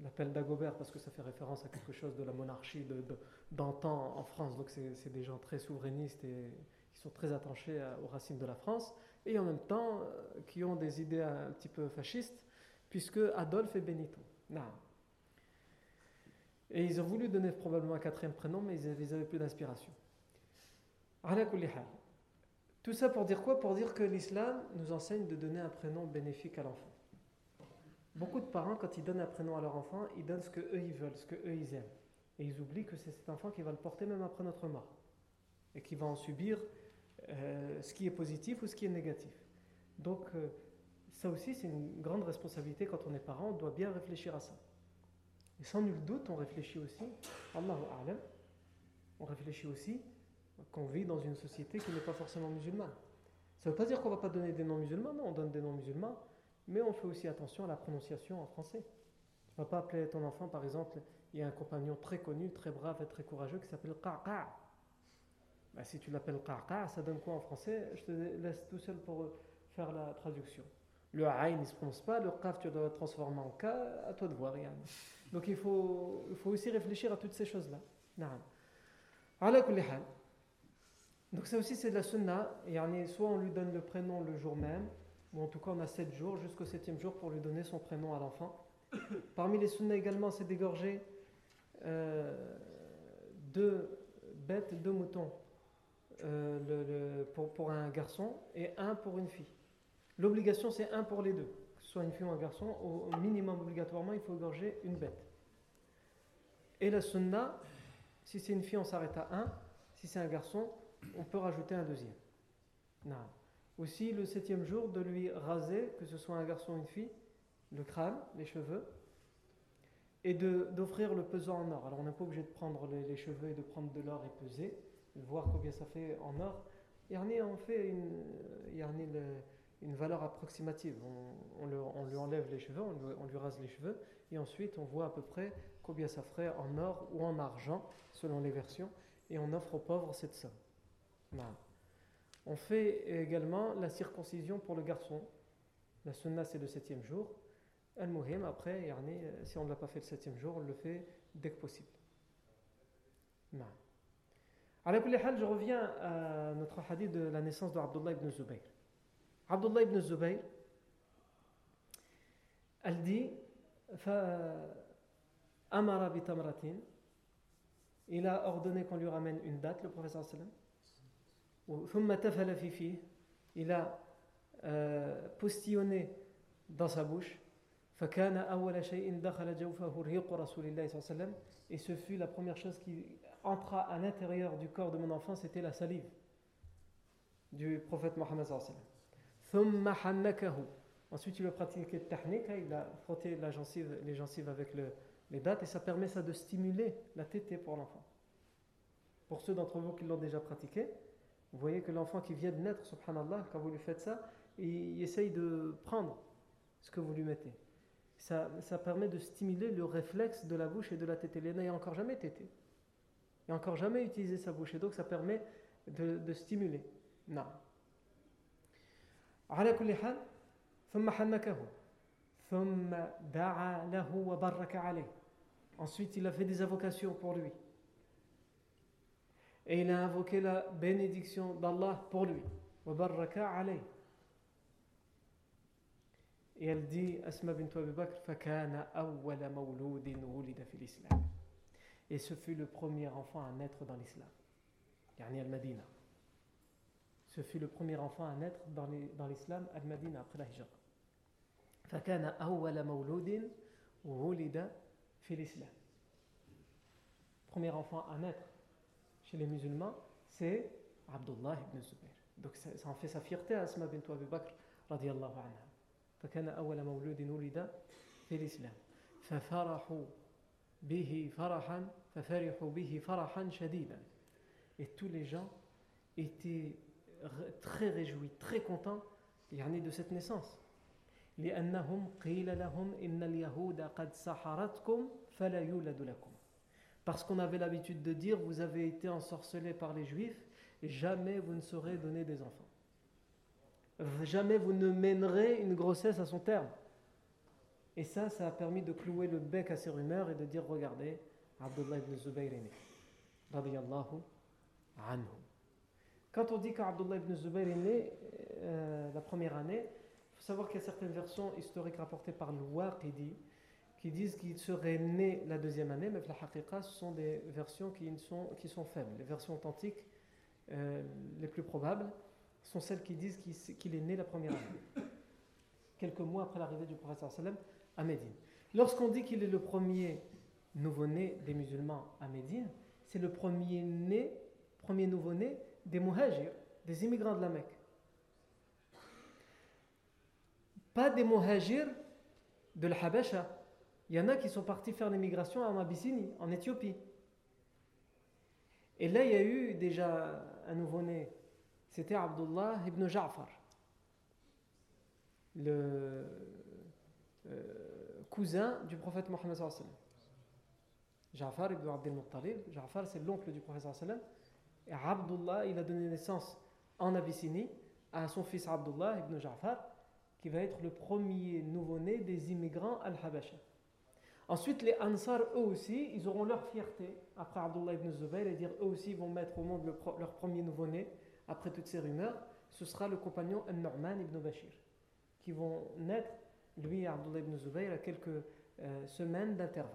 Speaker 1: On l'appelle Dagobert parce que ça fait référence à quelque chose de la monarchie d'antan en France. Donc c'est des gens très souverainistes et qui sont très attachés aux racines de la France. Et en même temps euh, qui ont des idées un petit peu fascistes, puisque Adolphe et Benito. Et ils ont voulu donner probablement un quatrième prénom, mais ils n'avaient plus d'inspiration. Tout ça pour dire quoi? Pour dire que l'islam nous enseigne de donner un prénom bénéfique à l'enfant. Beaucoup de parents, quand ils donnent un prénom à leur enfant, ils donnent ce que eux ils veulent, ce que eux ils aiment. Et ils oublient que c'est cet enfant qui va le porter même après notre mort. Et qui va en subir euh, ce qui est positif ou ce qui est négatif. Donc, euh, ça aussi, c'est une grande responsabilité quand on est parent, on doit bien réfléchir à ça. Et sans nul doute, on réfléchit aussi, Allahu on réfléchit aussi qu'on vit dans une société qui n'est pas forcément musulmane. Ça ne veut pas dire qu'on ne va pas donner des noms musulmans, non, on donne des noms musulmans, mais on fait aussi attention à la prononciation en français. Tu ne vas pas appeler ton enfant, par exemple, il y a un compagnon très connu, très brave et très courageux qui s'appelle Qaqa. Ben, si tu l'appelles Qaqa, ça donne quoi en français? Je te laisse tout seul pour faire la traduction. Le Aïn ne se prononce pas, le Qaf tu dois le transformer en K, à toi de voir. Yann. Donc il faut, il faut aussi réfléchir à toutes ces choses-là. Donc ça aussi c'est de la sunna. Soit on lui donne le prénom le jour même, ou en tout cas on a 7 jours jusqu'au septième jour pour lui donner son prénom à l'enfant. Parmi les sunnas également c'est d'égorger euh, deux bêtes, deux moutons euh, pour, un garçon et un pour une fille. L'obligation c'est un pour les deux, que ce soit une fille ou un garçon, au minimum obligatoirement il faut égorger une bête. Et la sunna, si c'est une fille on s'arrête à un, si c'est un garçon on peut rajouter un deuxième. Non. Aussi, le septième jour, de lui raser, que ce soit un garçon ou une fille, le crâne, les cheveux, et d'offrir le pesant en or. Alors, on n'est pas obligé de prendre les, cheveux et de prendre de l'or et peser, voir combien ça fait en or. Yarni, on fait une, une valeur approximative. On, on, lui enlève les cheveux, on lui, rase les cheveux, et ensuite on voit à peu près combien ça ferait en or ou en argent, selon les versions, et on offre aux pauvres cette somme. On fait également la circoncision pour le garçon. La sunna, c'est le septième jour. Al-Muhim, après, euh, si on ne l'a pas fait le septième jour, on le fait dès que possible. je reviens à notre hadith de la naissance de Abdullah ibn Zubayr. Abdullah ibn Zubayr, elle dit Amara il a ordonné qu'on lui ramène une date, le professeur sallam il a euh, postillonné dans sa bouche. et ce fut la première chose qui entra à l'intérieur du corps de mon enfant c'était la salive du prophète Mohammed ensuite il a pratiqué le tahnik il a frotté la gencive, les gencives avec les dates et ça permet ça de stimuler la tétée pour l'enfant. Pour ceux d'entre vous qui l'ont déjà pratiqué vous voyez que l'enfant qui vient de naître, subhanallah, quand vous lui faites ça, il, essaye de prendre ce que vous lui mettez. Ça, ça permet de stimuler le réflexe de la bouche et de la tétée. Léna n'a encore jamais tété. Il n'a encore jamais utilisé sa bouche. Et donc ça permet de, de stimuler. Non. Ensuite, il a fait des invocations pour lui et il a invoqué la bénédiction d'Allah pour lui. Et elle dit, Asma bint Abi Bakr, Et ce fut le premier enfant à naître dans l'islam. Yani al-Madina. Ce fut le premier enfant à naître dans l'islam al-Madina après la hijra. فكان أول مولود ولد في الإسلام. Premier enfant à naître chez les musulmans, c'est Abdullah ibn Zubayr. Donc ça, ça en fait sa fierté à Asma bint Abi Bakr radiallahu anha. فكان أول مولود ولد في الإسلام ففرحوا به فرحا ففرحوا به فرحا شديدا et tous les gens étaient très réjouis très contents يعني de cette naissance لأنهم قيل لهم إن اليهود قد سحرتكم فلا يولد لكم Parce qu'on avait l'habitude de dire, vous avez été ensorcelés par les juifs, et jamais vous ne saurez donner des enfants. Jamais vous ne mènerez une grossesse à son terme. Et ça, ça a permis de clouer le bec à ces rumeurs et de dire, regardez, Abdullah ibn Zubayr est né. anhu. Quand on dit qu'Abdullah ibn Zubayr est né euh, la première année, il faut savoir qu'il y a certaines versions historiques rapportées par le Waqidi, qui disent qu'il serait né la deuxième année, mais la haqiqa, ce sont des versions qui sont, faibles. Les versions authentiques, euh, les plus probables sont celles qui disent qu'il est né la première année, quelques mois après l'arrivée du prophète sallam à Médine. Lorsqu'on dit qu'il est le premier nouveau-né des musulmans à Médine, c'est le premier né, premier nouveau-né des muhajirs, des immigrants de la Mecque. Pas des muhajirs de l'Habasha. Il y en a qui sont partis faire l'immigration en Abyssinie, en Éthiopie. Et là, il y a eu déjà un nouveau-né. C'était Abdullah ibn Ja'far, le euh, cousin du prophète Mohammed. Ja'far ibn Abdel Muttalib. Ja'far, c'est l'oncle du prophète. Et Abdullah, il a donné naissance en Abyssinie à son fils Abdullah ibn Ja'far, qui va être le premier nouveau-né des immigrants al-Habasha. Ensuite, les Ansar, eux aussi, ils auront leur fierté après Abdullah ibn Zubayr et dire eux aussi vont mettre au monde leur premier nouveau-né après toutes ces rumeurs. Ce sera le compagnon An-Nu'man ibn Bashir qui vont naître, lui et Abdullah ibn Zubayr, à quelques euh, semaines d'intervalle.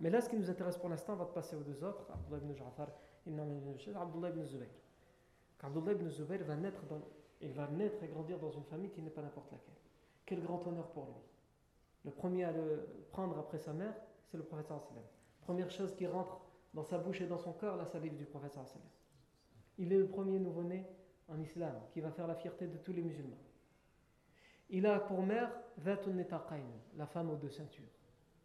Speaker 1: Mais là, ce qui nous intéresse pour l'instant, on va passer aux deux autres, Abdullah ibn Ja'far et Abdullah ibn Zubayr. Abdullah ibn Zubayr va naître, dans, il va naître et grandir dans une famille qui n'est pas n'importe laquelle. Quel grand honneur pour lui. Le premier à le prendre après sa mère, c'est le prophète sallam. Première chose qui rentre dans sa bouche et dans son cœur, la salive du prophète sallam. Il est le premier nouveau-né en islam qui va faire la fierté de tous les musulmans. Il a pour mère la femme aux deux ceintures,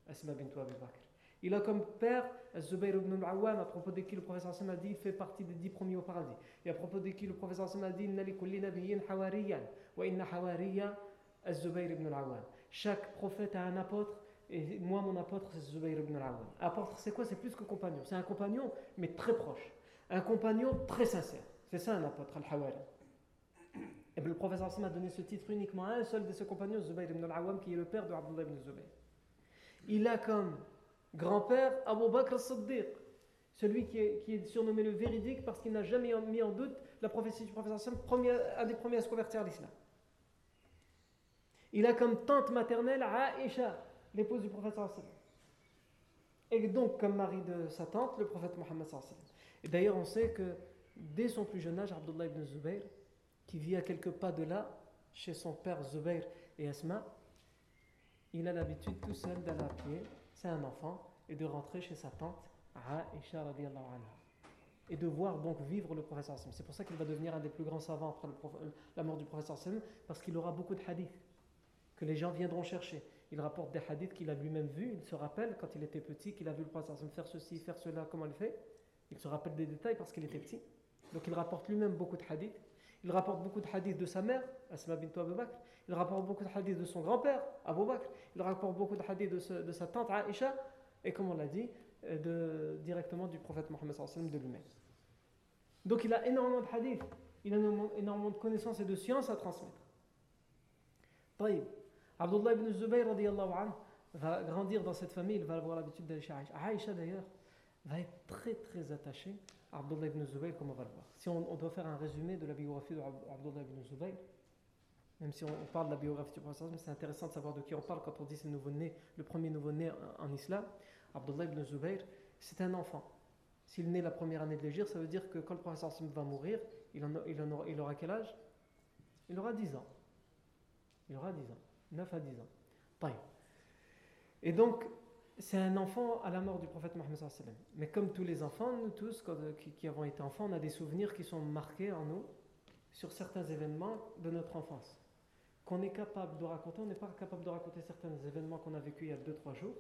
Speaker 1: Asma bint Abi Bakr. Il a comme père Zubayr ibn al-Awwam, à propos de qui le professeur Hassan a dit il fait partie des dix premiers au paradis. Et à propos de qui le professeur Hassan a dit Inna li kulli nabiyyin hawariyan, wa inna hawariya Zubayr ibn al-Awwam. Chaque prophète a un apôtre, et moi, mon apôtre, c'est Zubayr ibn al-Awwam. Apôtre, c'est quoi? C'est plus que compagnon. C'est un compagnon, mais très proche. Un compagnon très sincère. C'est ça un apôtre, al-Hawari. Et bien, le professeur Hassan a donné ce titre uniquement à un seul de ses compagnons, Zubayr ibn al-Awwam, qui est le père de Abdullah ibn Zubayr. Il a comme grand-père Abu Bakr as-Siddiq, celui qui est, surnommé le véridique parce qu'il n'a jamais mis en doute la prophétie du prophète Hassan, un des premiers à se convertir à l'islam. Il a comme tante maternelle Aïcha, l'épouse du prophète sallam. Et donc comme mari de sa tante, le prophète Mohammed. Et d'ailleurs on sait que dès son plus jeune âge, Abdullah ibn Zubayr, qui vit à quelques pas de là, chez son père Zubayr et Asma, il a l'habitude tout seul d'aller à pied, c'est un enfant, et de rentrer chez sa tante Aïcha radiallahu anha et de voir donc vivre le professeur C'est pour ça qu'il va devenir un des plus grands savants après la mort du professeur parce qu'il aura beaucoup de hadiths que les gens viendront chercher. Il rapporte des hadiths qu'il a lui-même vus, il se rappelle quand il était petit qu'il a vu le prophète faire ceci, faire cela, comment il fait? Il se rappelle des détails parce qu'il était petit. Donc il rapporte lui-même beaucoup de hadiths. Il rapporte beaucoup de hadiths de sa mère, Asma bint Abu Bakr. Il rapporte beaucoup de hadiths de son grand-père, Abu Il rapporte beaucoup de hadiths de, sa tante Aisha. Et comme on l'a dit, euh, directement du prophète Mohammed de lui-même. Donc il a énormément de hadiths. Il a énormément de connaissances et de sciences à transmettre. Taïb. Abdullah ibn Zubayr va grandir dans cette famille, il va avoir l'habitude d'aller chez Aïcha. Aïcha d'ailleurs va être très très attachée à Abdullah ibn Zubayr comme on va le voir. Si on, doit faire un résumé de la biographie d'Abdullah ibn Zubayr, même si on, parle de la biographie du prophète, c'est intéressant de savoir de qui on parle quand on dit c'est nouveau-né, le premier nouveau-né en, islam. Abdullah ibn Zubayr, c'est un enfant. S'il naît la première année de l'Égypte, ça veut dire que quand le prophète va mourir, il, il, aura, il aura quel âge? Il aura 10 ans. Il aura 10 ans. 9 à 10 ans. Et donc, c'est un enfant à la mort du prophète Mohammed. Mais comme tous les enfants, nous tous qui, avons été enfants, on a des souvenirs qui sont marqués en nous sur certains événements de notre enfance. Qu'on est capable de raconter, on n'est pas capable de raconter certains événements qu'on a vécu il y a 2-3 jours,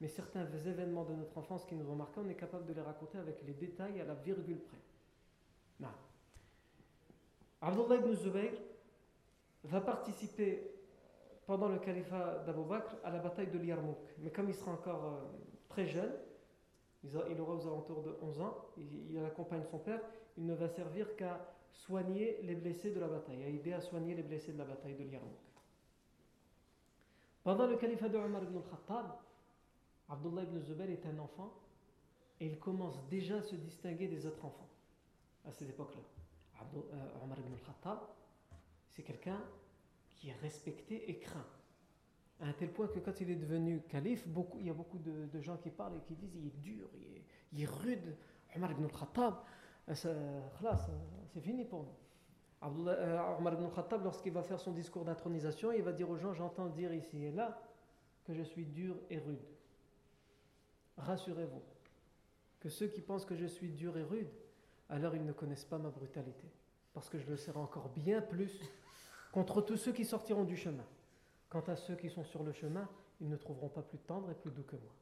Speaker 1: mais certains événements de notre enfance qui nous ont marqués, on est capable de les raconter avec les détails à la virgule près. Abdullah ibn Zubayr va participer pendant le califat d'Abu Bakr à la bataille de Yarmouk. Mais comme il sera encore euh, très jeune, il aura aux alentours de 11 ans, il, accompagne son père, il ne va servir qu'à soigner les blessés de la bataille, à aider à soigner les blessés de la bataille de Yarmouk. Pendant le califat de Omar ibn al-Khattab, Abdullah ibn Zubayr est un enfant et il commence déjà à se distinguer des autres enfants à cette époque-là. Euh, Omar ibn al-Khattab, c'est quelqu'un qui est respecté et craint. À un tel point que quand il est devenu calife, il y a beaucoup de, gens qui parlent et qui disent il est dur, il est, rude. Omar ibn al-Khattab, c'est fini pour nous. Abdullah, Omar ibn Khattab, lorsqu'il va faire son discours d'intronisation, il va dire aux gens J'entends dire ici et là que je suis dur et rude. Rassurez-vous que ceux qui pensent que je suis dur et rude, alors ils ne connaissent pas ma brutalité. Parce que je le serai encore bien plus contre tous ceux qui sortiront du chemin. Quant à ceux qui sont sur le chemin, ils ne trouveront pas plus tendre et plus doux que moi.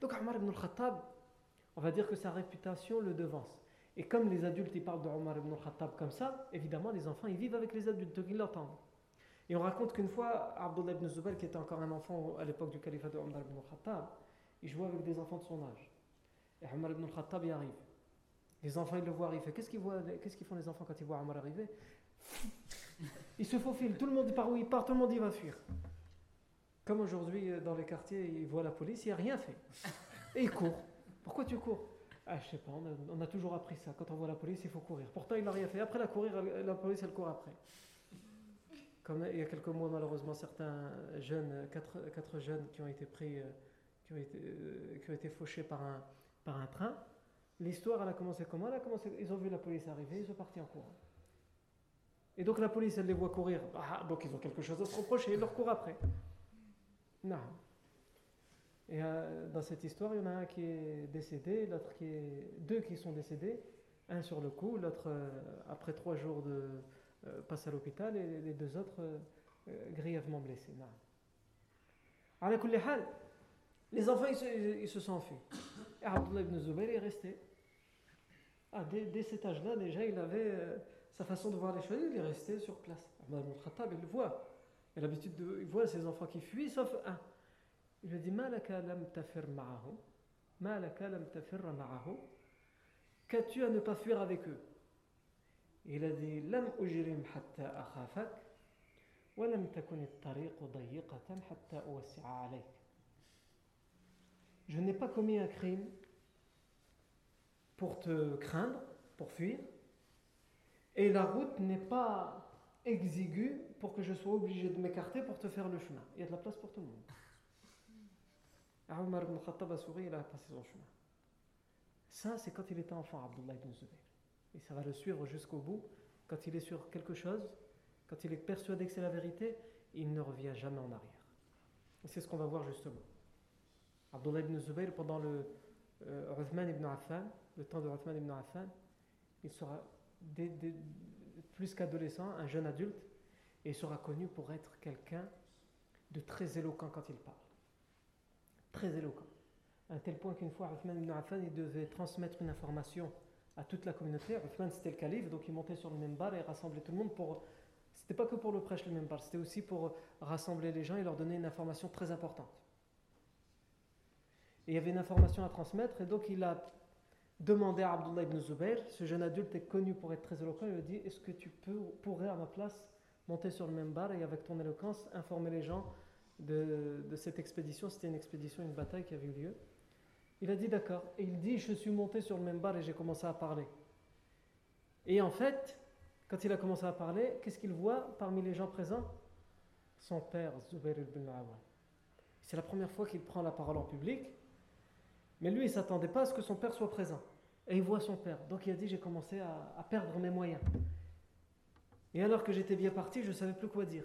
Speaker 1: Donc Omar ibn al-Khattab, on va dire que sa réputation le devance. Et comme les adultes ils parlent de Omar ibn al-Khattab comme ça, évidemment les enfants ils vivent avec les adultes, qui l'entendent. Et on raconte qu'une fois, Abdullah ibn Zubayr, qui était encore un enfant à l'époque du califat de Omar ibn al-Khattab, il jouait avec des enfants de son âge. Et Omar ibn al-Khattab y arrive. Les enfants, ils le voient arriver. Qu'est-ce qu'ils, voient, qu'est-ce qu'ils font les enfants quand ils voient Omar arriver? Ils se faufilent. Tout le monde par où il part, tout le monde y va fuir. Comme aujourd'hui, euh, dans les quartiers, ils voient la police, il n'y a rien fait. Et ils courent. Pourquoi tu cours? Ah, je sais pas, on a, toujours appris ça. Quand on voit la police, il faut courir. Pourtant, il n'a rien fait. Après la courir, la police, elle court après. Comme il y a quelques mois, malheureusement, certains jeunes, quatre, jeunes qui ont été pris, euh, qui ont été, euh, fauchés par un, par un train. L'histoire, elle a commencé comment? Elle a commencé, Ils ont vu la police arriver, ils sont partis en courant. Et donc la police, elle les voit courir. Ah, donc ils ont quelque chose à se reprocher, ils leur courent après. Non. Et euh, dans cette histoire, il y en a un qui est décédé, l'autre qui est. deux qui sont décédés, un sur le coup, l'autre euh, après trois jours de euh, passe à l'hôpital, et les deux autres grièvement blessés. Non. Les enfants, ils se sont enfuis. Et Abdullah ibn Zubayr est resté. Ah, dès, cet âge-là, déjà, il avait euh, sa façon de voir les choses, il est resté sur place. Omar ibn Khattab, il le voit. Il a l'habitude de. Il voit ses enfants qui fuient, sauf un. Il lui dit Malaka lam tafir ma'ahu. Malaka lam tafir ma'ahu. Qu'as-tu à ne pas fuir avec eux Il a dit Lam ujrim hatta akhafak. ولم تكن الطريق ضيقة حتى أوسع عليك je n'ai pas commis un crime pour te craindre, pour fuir, et la route n'est pas exiguë pour que je sois obligé de m'écarter pour te faire le chemin. Il y a de la place pour tout le monde. Omar ibn Khattab a souri, il a passé son chemin. Ça, c'est quand il était enfant, Abdullah ibn Zubayr. Et ça va le suivre jusqu'au bout. Quand il est sur quelque chose, quand il est persuadé que c'est la vérité, il ne revient jamais en arrière. Et c'est ce qu'on va voir justement. Abdullah ibn Zubayr, pendant le euh, ibn Affan, le temps de Uthman ibn Affan, il sera plus qu'adolescent, un jeune adulte, et il sera connu pour être quelqu'un de très éloquent quand il parle. Très éloquent. À tel point qu'une fois, Uthman ibn Affan, il devait transmettre une information à toute la communauté. Uthman, c'était le calife, donc il montait sur le même bar et rassemblait tout le monde pour. C'était pas que pour le prêche le même bar, c'était aussi pour rassembler les gens et leur donner une information très importante. Et il y avait une information à transmettre, et donc il a demandé à Abdullah ibn Zubayr, ce jeune adulte est connu pour être très éloquent, il lui dit Est-ce que tu peux, pourrais à ma place monter sur le même bar et avec ton éloquence informer les gens de, cette expédition? C'était une expédition, une bataille qui avait eu lieu. Il a dit D'accord. Et il dit Je suis monté sur le même bar et j'ai commencé à parler. Et en fait, quand il a commencé à parler, qu'est-ce qu'il voit parmi les gens présents? Son père, Zubayr ibn Awan. C'est la première fois qu'il prend la parole en public. Mais lui, il ne s'attendait pas à ce que son père soit présent. Et il voit son père. Donc il a dit, j'ai commencé à, perdre mes moyens. Et alors que j'étais bien parti, je ne savais plus quoi dire.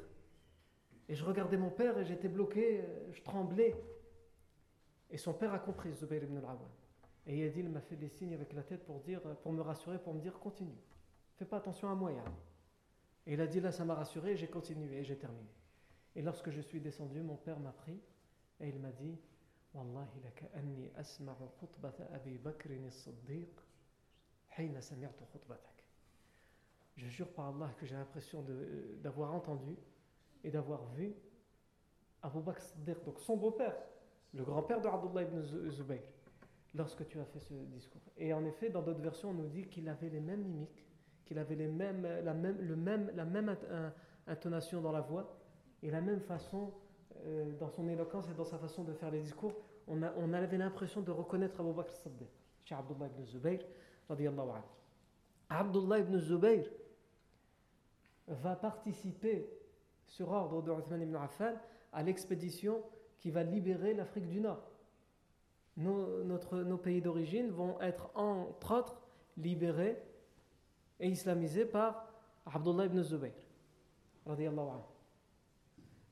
Speaker 1: Et je regardais mon père et j'étais bloqué, euh, je tremblais. Et son père a compris, Zubayr ibn al-Awan. Et il a dit, il m'a fait des signes avec la tête pour, dire, pour me rassurer, pour me dire, continue. Fais pas attention à moi, Et il a dit, là, ça m'a rassuré, j'ai continué et j'ai terminé. Et lorsque je suis descendu, mon père m'a pris et il m'a dit, والله لكأني أسمع خطبة أبي بكر الصديق حين سمعت خطبتك Je jure par Allah que j'ai l'impression d'avoir entendu et d'avoir vu Abu Bakr Siddiq, donc son beau-père, le grand-père de Abdullah ibn Zubayr, lorsque tu as fait ce discours. Et en effet, dans d'autres versions, on nous dit qu'il avait les mêmes mimiques, qu'il avait les mêmes, la, même, le même, la même intonation dans la voix et la même façon euh, dans son éloquence et dans sa façon de faire les discours, on, avait l'impression de reconnaître Abu Bakr chez Abdullah ibn Zubayr, Abdullah ibn Zubayr va participer, sur ordre de Uthman ibn Affan, à l'expédition qui va libérer l'Afrique du Nord. Nos, pays d'origine vont être, entre autres, libéré et islamisé par Abdullah ibn Zubayr.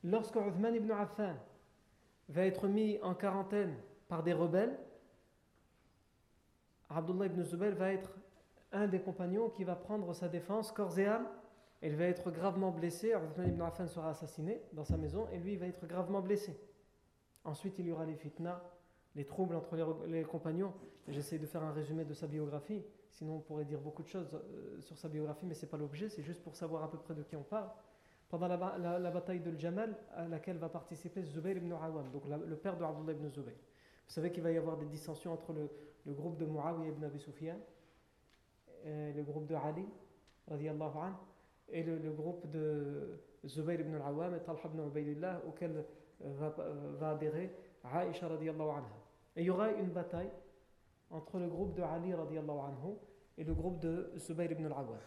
Speaker 1: Lorsque Uthman ibn Affan va être mis en quarantaine par des rebelles, Abdullah ibn Zubayr va être un des compagnons qui va prendre sa défense corps et âme. Il va être gravement blessé. Uthman ibn Affan sera assassiné dans sa maison et lui il va être gravement blessé. Ensuite, il y aura les fitnas, les troubles entre les, compagnons. J'essaie de faire un résumé de sa biographie. Sinon, on pourrait dire beaucoup de choses euh, sur sa biographie, mais ce n'est pas l'objet, c'est juste pour savoir à peu près de qui on parle. Pendant la, bataille de Jamal, à laquelle va participer Zubayr ibn Awam, donc le père de Abdullah ibn Zubayr. Vous savez qu'il va y avoir des dissensions entre le, groupe de Muawiyah ibn Abi Sufyan, le groupe de Ali, et le, groupe de Zubayr ibn al-Awam et Talha ibn Ubaydillah, auquel euh, va, euh, va adhérer Aisha radiallahu anha. Et il y aura une bataille entre le groupe de Ali radiallahu anhu et le groupe de Zubayr ibn al-Awwam.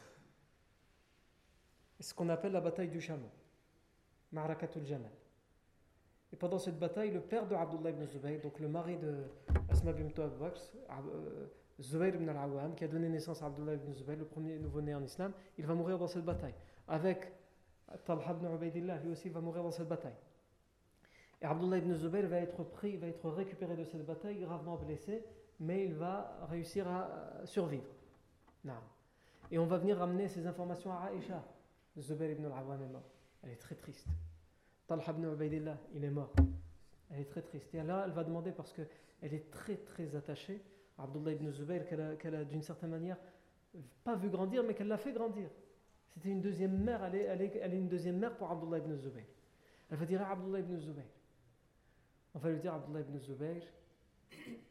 Speaker 1: Ce qu'on appelle la bataille du chameau, Ma'rakatul Jamal. Et pendant cette bataille, le père de Abdullah ibn Zubayr, donc le mari de Asma bint Bakr, euh, Zubayr ibn al-Awwam, qui a donné naissance à Abdullah ibn Zubayr, le premier nouveau-né en islam, il va mourir dans cette bataille. Avec Talha ibn Ubaidillah, lui aussi va mourir dans cette bataille. Et Abdullah ibn Zubayr va être pris, va être récupéré de cette bataille, gravement blessé, mais il va réussir à survivre. Non. Et on va venir ramener ces informations à Aïcha. Zubayr ibn al-Awwam est mort. Elle est très triste. Talha ibn Ubaidillah, il est mort. Elle est très triste. Et là, elle va demander, parce qu'elle est très très attachée à Abdullah ibn Zubayr, qu'elle a, d'une certaine manière pas vu grandir, mais qu'elle l'a fait grandir. C'était une deuxième mère, elle est, elle, est, elle est, une deuxième mère pour Abdullah ibn Zubayr. Elle va dire à Abdullah ibn Zubayr, on va lui dire Abdullah ibn Zubayr,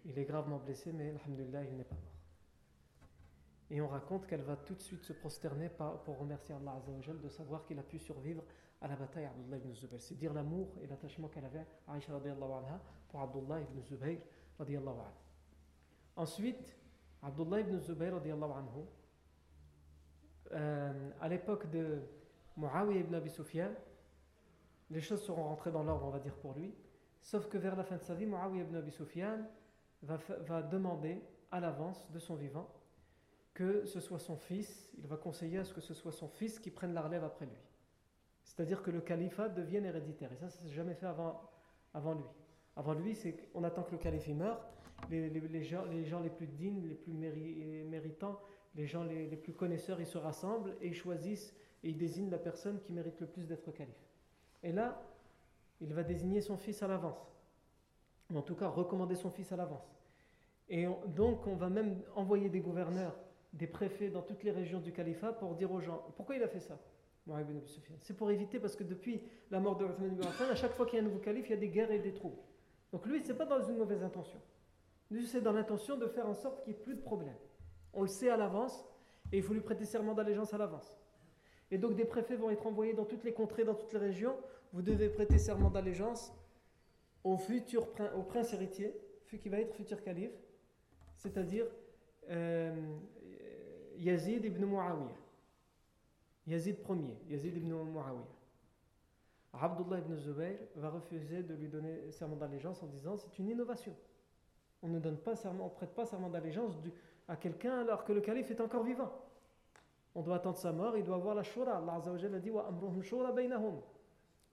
Speaker 1: il est gravement blessé, mais alhamdulillah, il n'est pas mort. Et on raconte qu'elle va tout de suite se prosterner pour remercier Allah Azzawajal de savoir qu'il a pu survivre à la bataille Abdullah ibn Zubayr. C'est dire l'amour et l'attachement qu'elle avait à Aisha anha pour Abdullah ibn Zubayr. Ensuite, Abdullah ibn Zubayr anhu, euh, à l'époque de Muawiyah ibn Abi Sufyan, les choses seront rentrées dans l'ordre, on va dire, pour lui. Sauf que vers la fin de sa vie, Muawiyah ibn Abi Sufyan va demander à l'avance de son vivant que ce soit son fils, il va conseiller à ce que ce soit son fils qui prenne la relève après lui. C'est-à-dire que le califat devienne héréditaire. Et ça, ça s'est jamais fait avant, avant lui. Avant lui, c'est qu'on attend que le calife meure, les, gens, les, gens, les plus dignes, les plus méritants, les gens les, les, plus connaisseurs, ils se rassemblent et ils choisissent et ils désignent la personne qui mérite le plus d'être calife. Et là, il va désigner son fils à l'avance. En tout cas, recommander son fils à l'avance. Et donc, on va même envoyer des gouverneurs, des préfets dans toutes les régions du califat pour dire aux gens pourquoi il a fait ça? C'est pour éviter, parce que depuis la mort de Uthman ibn Affan, à chaque fois qu'il y a un nouveau calife, il y a des guerres et des troubles. Donc lui, c'est pas dans une mauvaise intention. Lui, c'est dans l'intention de faire en sorte qu'il n'y ait plus de problème. On le sait à l'avance, et il faut lui prêter serment d'allégeance à l'avance. Et donc des préfets vont être envoyés dans toutes les contrées, dans toutes les régions. Vous devez prêter serment d'allégeance au futur au prince héritier, qui va être futur calife, c'est-à-dire euh, Yazid ibn Muawiyah. Yazid Ier, Yazid ibn Muawiyah. Abdullah ibn Zubayr va refuser de lui donner serment d'allégeance en disant c'est une innovation. On ne donne pas serment, on prête pas serment d'allégeance à quelqu'un alors que le calife est encore vivant. On doit attendre sa mort, il doit avoir la shura. Allah a dit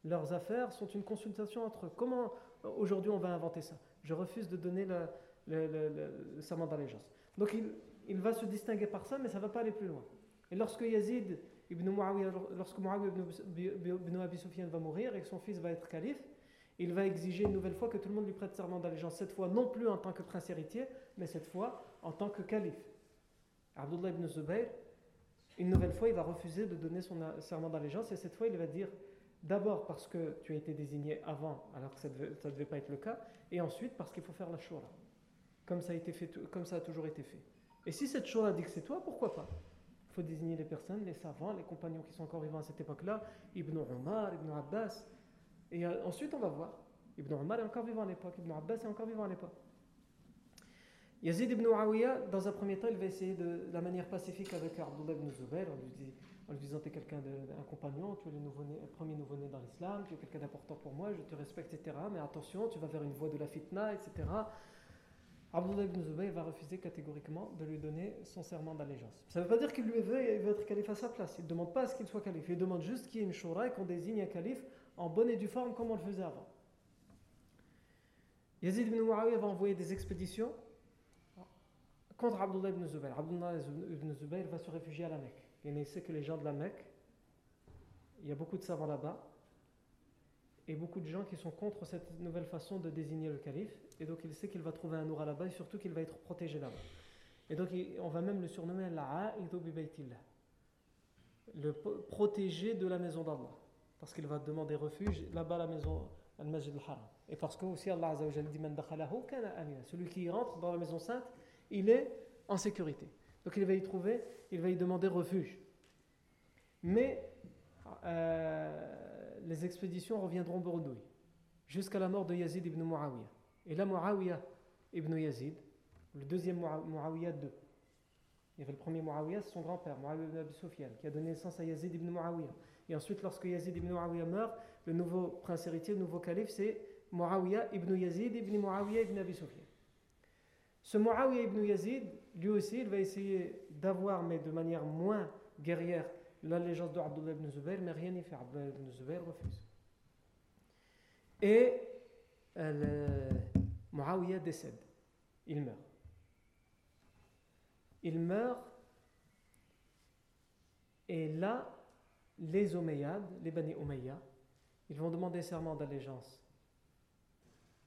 Speaker 1: Leurs affaires sont une consultation entre eux. Comment aujourd'hui on va inventer ça? Je refuse de donner le, le, serment d'allégeance. Donc il, va se distinguer par ça, mais ça ne va pas aller plus loin. Et lorsque Yazid ibn Muawiyah, lorsque Muawiyah ibn, Abi Sufyan va mourir et que son fils va être calife, il va exiger une nouvelle fois que tout le monde lui prête serment d'allégeance, cette fois non plus en tant que prince héritier, mais cette fois en tant que calife. Abdullah ibn Zubayr une nouvelle fois, il va refuser de donner son serment d'allégeance et cette fois, il va dire d'abord parce que tu as été désigné avant alors que ça ne devait, pas être le cas et ensuite parce qu'il faut faire la shura. Comme ça a toujours été fait. Et si cette shura dit que c'est toi, pourquoi pas? Il faut désigner les personnes, les savants, les compagnons qui sont encore vivants à cette époque-là, Ibn Omar, Ibn Abbas. Et euh, ensuite, on va voir. Ibn Omar est encore vivant à l'époque, Ibn Abbas est encore vivant à l'époque. Yazid ibn Muawiyah, dans un premier temps, il va essayer de, la manière pacifique avec Abdullah ibn Zubayr, en lui, dit, en lui disant quelqu'un un compagnon, tu es le, le premier nouveau-né dans l'islam, tu es quelqu'un d'important pour moi, je te respecte, etc. Mais attention, tu vas vers une voie de la fitna, etc. Abdullah ibn Zubayr va refuser catégoriquement de lui donner son serment d'allégeance. Ça ne veut pas dire qu'il lui veut, être calife à sa place. Il ne demande pas à ce qu'il soit calife. Il demande juste qu'il y ait une shura et qu'on désigne un calife en bonne et due forme comme on le faisait avant. Yazid ibn Muawiyah va envoyer des expéditions contre Abdullah ibn Zubayr. Abdullah ibn Zubayr va se réfugier à la Mecque. Il sait que les gens de la Mecque, il y a beaucoup de savants là-bas et beaucoup de gens qui sont contre cette nouvelle façon de désigner le calife. Et donc il sait qu'il va trouver un noura là-bas et surtout qu'il va être protégé là-bas. Et donc on va même le surnommer l'A'idu le protégé de la maison d'Allah. Parce qu'il va demander refuge là-bas à la maison, al-Masjid al-Haram. Et parce que aussi Allah Azza dit Man Celui qui rentre dans la maison sainte, il est en sécurité. Donc il va y trouver, il va y demander refuge. Mais euh, les expéditions reviendront bredouilles jusqu'à la mort de Yazid ibn Muawiyah. Et là, Muawiyah ibn Yazid, le deuxième Muawiyah 2. Il y avait le premier Muawiyah, c'est son grand-père, Muawiyah ibn Abi Sufyan, qui a donné naissance à Yazid ibn Muawiyah. Et ensuite, lorsque Yazid ibn Muawiyah meurt, le nouveau prince héritier, le nouveau calife, c'est Muawiyah ibn Yazid ibn Muawiyah ibn Abi Sufyan. Ce Muawiyah ibn Yazid, lui aussi, il va essayer d'avoir, mais de manière moins guerrière, l'allégeance de Abdullah ibn Zubayr, mais rien n'y fait. Abdullah ibn Zubayr refuse. Et euh, Muawiyah décède. Il meurt. Il meurt. Et là, les Omeyyades, les Bani Umayya, ils vont demander serment d'allégeance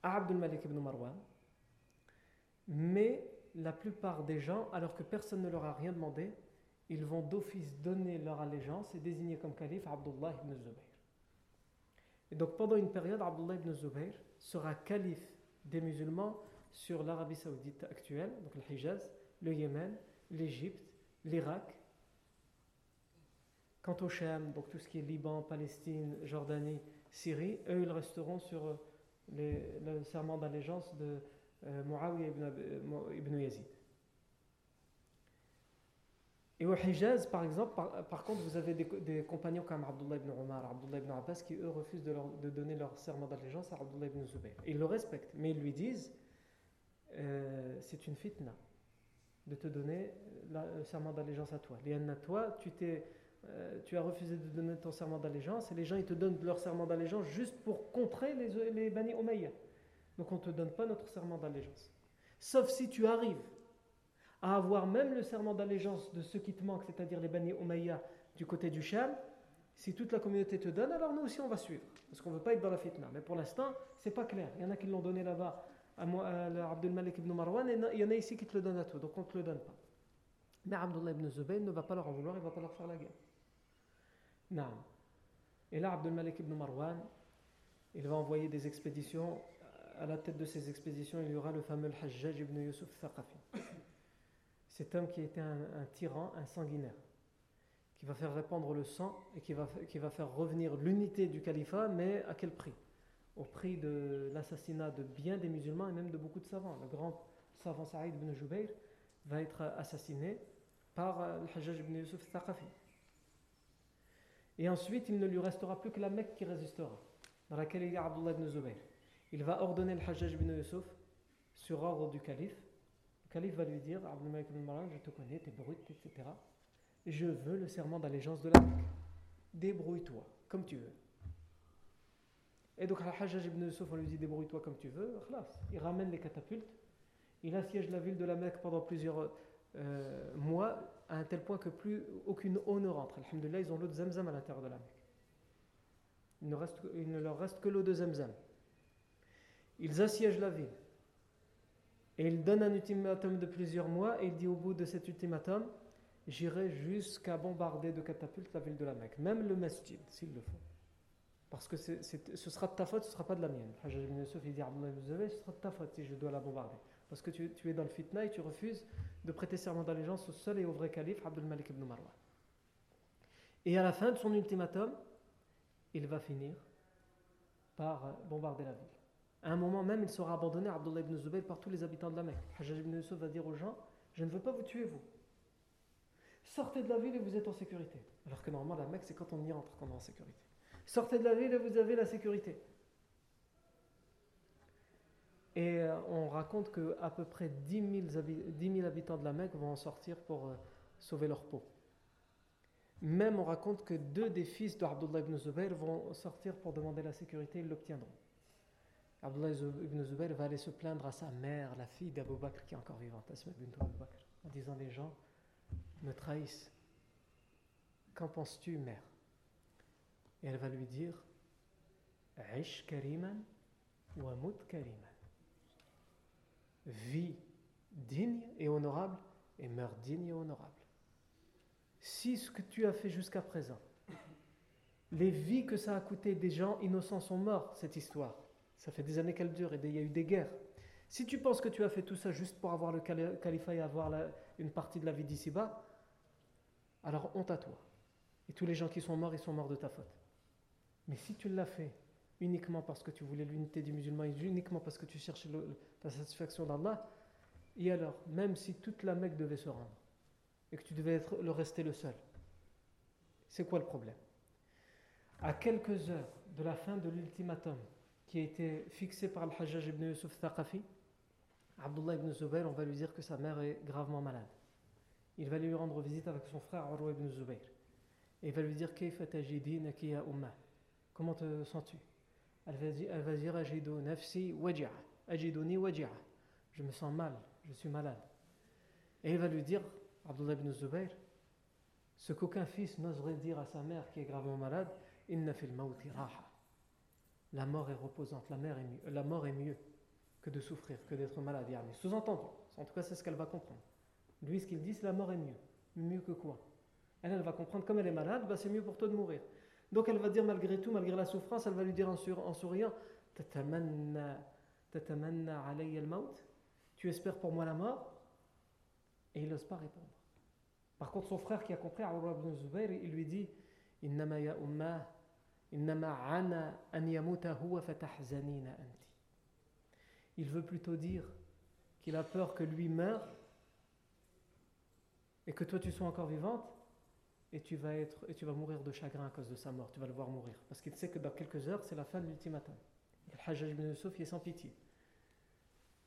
Speaker 1: à Abdul Malik ibn Marwan mais la plupart des gens, alors que personne ne leur a rien demandé, ils vont d'office donner leur allégeance et désigner comme calife Abdullah ibn Zubayr. Et donc pendant une période, Abdullah ibn Zubayr sera calife des musulmans sur l'Arabie saoudite actuelle, donc le Hijaz, le Yémen, l'Égypte, l'Irak. Quant au Sham, donc tout ce qui est Liban, Palestine, Jordanie, Syrie, eux ils resteront sur le serment d'allégeance de euh, Muawiyah ibn, Yazid. Et au Hijaz, par exemple, par, contre, vous avez des, compagnons comme Abdullah ibn Omar, Abdullah ibn Abbas, qui eux refusent de, donner leur serment d'allégeance à Abdullah ibn Zubayr. Ils le respectent, mais ils lui disent euh, c'est une fitna de te donner le serment d'allégeance à toi. à toi, tu, euh, as refusé de donner ton serment d'allégeance et les gens ils te donnent leur serment d'allégeance juste pour contrer les, les Bani. Donc on ne te donne pas notre serment d'allégeance. Sauf si tu arrives à avoir même le serment d'allégeance de ceux qui te manquent, c'est-à-dire les Bani Umayya du côté du Sham, si toute la communauté te donne, alors nous aussi on va suivre. Parce qu'on ne veut pas être dans la fitna. Mais pour l'instant, c'est pas clair. Il y en a qui l'ont donné là-bas à, Abdul Malik ibn Marwan, et il y en a ici qui te le donnent à toi. Donc on ne te le donne pas. Mais Abdullah ibn Zubayr ne va pas leur en vouloir, il ne va pas leur faire la guerre. Non. Et là, Abdul Malik ibn Marwan, il va envoyer des expéditions à la tête de ces expéditions, il y aura le fameux Hajjaj ibn Yusuf Thaqafi. Cet homme qui était un, tyran, un sanguinaire, qui va faire répandre le sang et qui va, qui va faire revenir l'unité du califat, mais à quel prix? Au prix de l'assassinat de bien des musulmans et même de beaucoup de savants. Le grand savant Saïd ibn Jubayr va être assassiné par le Hajjaj ibn Yusuf Thaqafi. Et ensuite, il ne lui restera plus que la Mecque qui résistera, dans laquelle il y a Abdullah ibn Zubayr il va ordonner le Hajjaj ibn Yusuf sur ordre du calife. Calife va lui dire Marwan, je te connais, tu es brut, etc. Je veux le serment d'allégeance de la Mecque. Débrouille-toi, comme tu veux. Et donc, Al-Hajjaj ibn Yusuf, on lui dit Débrouille-toi comme tu veux. Il ramène les catapultes. Il assiège la ville de la Mecque pendant plusieurs euh, mois, à un tel point que plus aucune eau ne rentre. Alhamdulillah, ils ont l'eau de Zamzam à l'intérieur de la Mecque. Il ne, reste, il ne leur reste que l'eau de Zamzam. Ils assiègent la ville. Et il donne un ultimatum de plusieurs mois et il dit au bout de cet ultimatum, j'irai jusqu'à bombarder de catapultes la ville de la Mecque, même le masjid, s'il le faut. Parce que ce sera de ta faute, ce ne sera pas de la mienne. Hajjaj ibn Yusuf, il dit ce sera de ta faute si je dois la bombarder. Parce que tu, es dans le fitna et tu refuses de prêter serment d'allégeance au seul et au vrai calife, Abdul Malik ibn Marwan. Et à la fin de son ultimatum, il va finir par bombarder la ville. À un moment même, il sera abandonné, Abdullah ibn Zubayr, par tous les habitants de la Mecque. Hajjaj ibn Yusuf va dire aux gens Je ne veux pas vous tuer, vous. Sortez de la ville et vous êtes en sécurité. Alors que normalement, la Mecque, c'est quand on y entre qu'on est en sécurité. Sortez de la ville et vous avez la sécurité. Et euh, on raconte qu'à peu près 10 000, habitants de la Mecque vont en sortir pour euh, sauver leur peau. Même on raconte que deux des fils d'Abdullah ibn Zubayr vont sortir pour demander la sécurité, ils l'obtiendront. Abdullah ibn Zubayr va aller se plaindre à sa mère, la fille d'Abu Bakr qui est encore vivante, en disant les gens me trahissent. Qu'en penses-tu, mère? Et elle va lui dire Aish kariman wa mut kariman. Vis digne et honorable et meurs digne et honorable si ce que tu as fait jusqu'à présent, les vies que ça a coûté des gens innocents sont morts, cette histoire. Ça fait des années qu'elle dure et il y a eu des guerres. Si tu penses que tu as fait tout ça juste pour avoir le califat et avoir une partie de la vie d'ici-bas, alors honte à toi. Et tous les gens qui sont morts, ils sont morts de ta faute. Mais si tu l'as fait uniquement parce que tu voulais l'unité du musulman, uniquement parce que tu cherchais la satisfaction d'Allah, et alors, même si toute la Mecque devait se rendre, et que tu devais le rester le seul. C'est quoi le problème? À quelques heures de la fin de l'ultimatum qui a été fixé par le Hajjaj ibn Yusuf Thaqafi, Abdullah ibn Zubayr, on va lui dire que sa mère est gravement malade. Il va lui rendre visite avec son frère Urwa ibn Zubayr. Et il va lui dire Comment te sens-tu? Elle va dire, nafsi Je me sens mal, je suis malade. Et il va lui dire Abdullah ibn Zubayr, ce qu'aucun fils n'oserait dire à sa mère qui est gravement malade, Inna fil raha. La mort est reposante, la, mort est mieux que de souffrir, que d'être malade. Sous-entendu, en tout cas c'est ce qu'elle va comprendre. Lui, ce qu'il dit, c'est la mort est mieux. Mieux que quoi? Elle, elle va comprendre, comme elle est malade, bah, c'est mieux pour toi de mourir. Donc elle va dire malgré tout, malgré la souffrance, elle va lui dire en, souriant Tu espères pour moi la mort? Et il n'ose pas répondre. Par contre, son frère qui a compris, Abu ibn Zubayr, il lui dit Innama ya ummah, Il veut plutôt dire qu'il a peur que lui meure et que toi tu sois encore vivante et tu vas, être, et tu vas mourir de chagrin à cause de sa mort. Tu vas le voir mourir. Parce qu'il sait que dans quelques heures, c'est la fin de l'ultimatum. Le Hajjaj ibn Yusuf est sans pitié.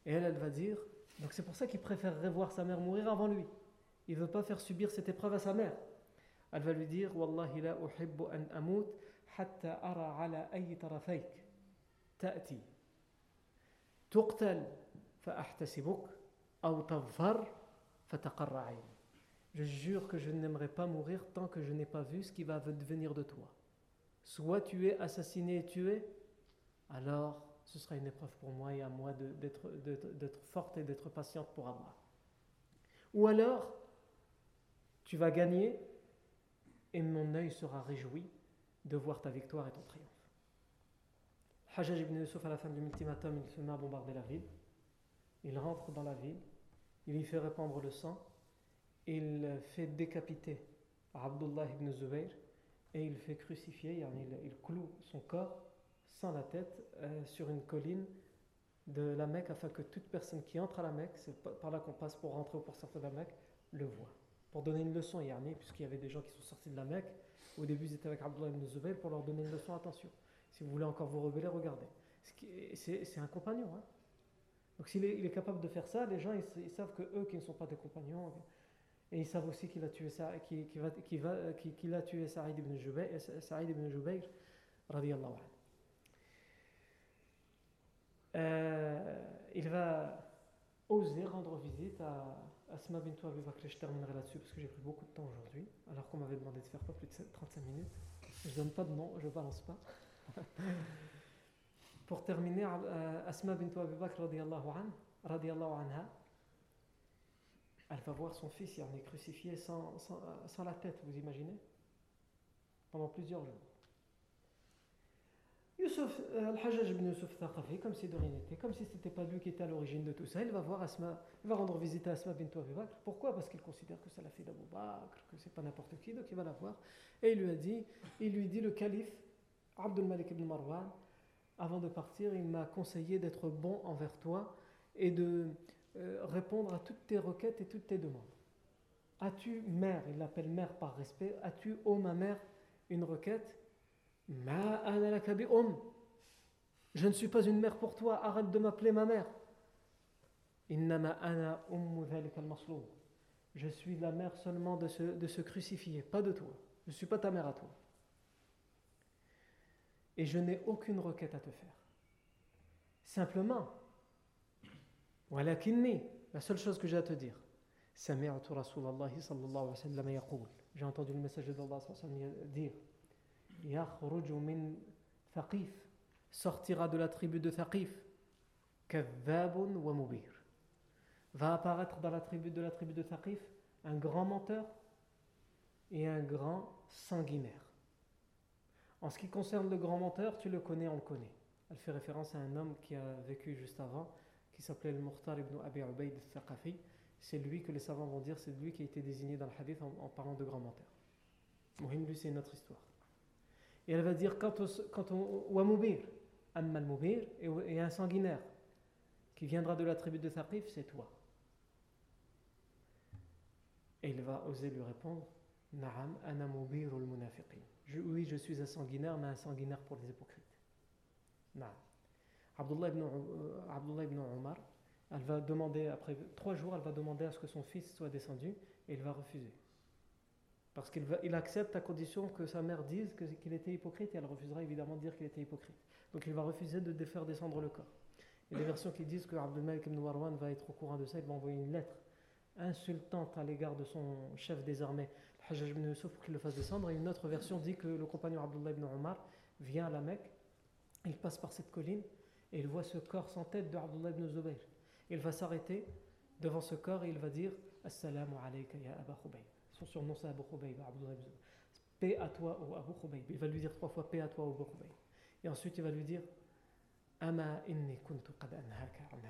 Speaker 1: Et elle, elle va dire donc c'est pour ça qu'il préférerait voir sa mère mourir avant lui. Il ne veut pas faire subir cette épreuve à sa mère. Elle va lui dire Wallahi la uhibbu an amut Je jure que je n'aimerais pas mourir tant que je n'ai pas vu ce qui va devenir de toi. Soit tu es assassiné et tué, alors ce sera une épreuve pour moi et à moi d'être forte et d'être patiente pour Allah. Ou alors, tu vas gagner et mon œil sera réjoui de voir ta victoire et ton triomphe. Hajjaj ibn Yusuf, à la fin du ultimatum, il se met à bombarder la ville. Il rentre dans la ville, il y fait répandre le sang, il fait décapiter Abdullah ibn Zubayr et il fait crucifier, il, il cloue son corps sans la tête euh, sur une colline de la Mecque afin que toute personne qui entre à la Mecque, c'est par là qu'on passe pour rentrer ou pour sortir de la Mecque, le voit. Pour donner une leçon, Yarni, puisqu'il y avait des gens qui sont sortis de la Mecque, au début ils étaient avec Abdullah ibn Zubayr pour leur donner une leçon, attention. Si vous voulez encore vous rebeller, regardez. C'est un compagnon. Hein. Donc s'il est, capable de faire ça, les gens ils, savent que eux qui ne sont pas des compagnons, et ils savent aussi qu'il a tué ça, qu'il qui, a tué Saïd ibn Jubayr, Saïd ibn Jubayr, radiallahu. Euh, il va oser rendre visite à Asma bint Abi. Je terminerai là-dessus parce que j'ai pris beaucoup de temps aujourd'hui, alors qu'on m'avait demandé de faire pas plus de 35 minutes. Je donne pas de nom, je balance pas. Pour terminer, euh, Asma bint Abi Bakr anha, elle va voir son fils, il en est crucifié sans, sans la tête, vous imaginez? Pendant plusieurs jours. Yusuf, euh, Al-Hajjaj ibn Yusuf Thaqafi, comme si de rien n'était, comme si ce n'était pas lui qui était à l'origine de tout ça, il va voir Asma, il va rendre visite à Asma bint Abi Bakr. Pourquoi? Parce qu'il considère que c'est la fille d'Abu Bakr, que c'est pas n'importe qui, donc il va la voir. Et il lui a dit, il lui dit le calife, Abdul Malik ibn Marwan, avant de partir, il m'a conseillé d'être bon envers toi et de euh, répondre à toutes tes requêtes et toutes tes demandes. As-tu, mère, il l'appelle mère par respect, as-tu, ô ma mère, une requête? Je ne suis pas une mère pour toi, arrête de m'appeler ma mère. Je suis la mère seulement de ce, de ce crucifié, pas de toi. Je ne suis pas ta mère à toi. Et je n'ai aucune requête à te faire. Simplement, la seule chose que j'ai à te dire, j'ai entendu le message d'Allah dire sortira de la tribu de Thaqif wa va apparaître dans la tribu de la tribu de Thaqif un grand menteur et un grand sanguinaire. En ce qui concerne le grand menteur, tu le connais, on le connaît. Elle fait référence à un homme qui a vécu juste avant, qui s'appelait le Muhtar ibn Abi Ubaid al-Thaqafi. C'est lui que les savants vont dire, c'est lui qui a été désigné dans le hadith en, parlant de grand menteur. Mohim, lui, c'est notre histoire. Et elle va dire, quand on, Wamubir, Ammal Mubir, et un sanguinaire qui viendra de la tribu de Thaqif, c'est toi. Et il va oser lui répondre Na'am, ana Oui, je suis un sanguinaire, mais un sanguinaire pour les hypocrites. Na'am. Abdullah ibn, euh, Abdullah ibn Omar, elle va demander, après trois jours, elle va demander à ce que son fils soit descendu et il va refuser. Parce qu'il il accepte à condition que sa mère dise qu'il était hypocrite et elle refusera évidemment de dire qu'il était hypocrite. Donc il va refuser de faire descendre le corps. Il y a des versions qui disent que Abdul Malik ibn Marwan va être au courant de ça, il va envoyer une lettre insultante à l'égard de son chef des armées, Hajjaj ibn Yusuf, pour qu'il le fasse descendre. Et une autre version dit que le compagnon Abdullah ibn Omar vient à la Mecque, il passe par cette colline et il voit ce corps sans tête de Abdullah ibn Zubayr. Il va s'arrêter devant ce corps et il va dire Assalamu alayka ya Abu Khubayb. Son surnom c'est Abu Khubayb. Paix à toi, ô Abu Khubayb. Il va lui dire trois fois Paix à toi, ô Abu Khubayb. Et ensuite il va lui dire Ama inni kuntu qad anhaka an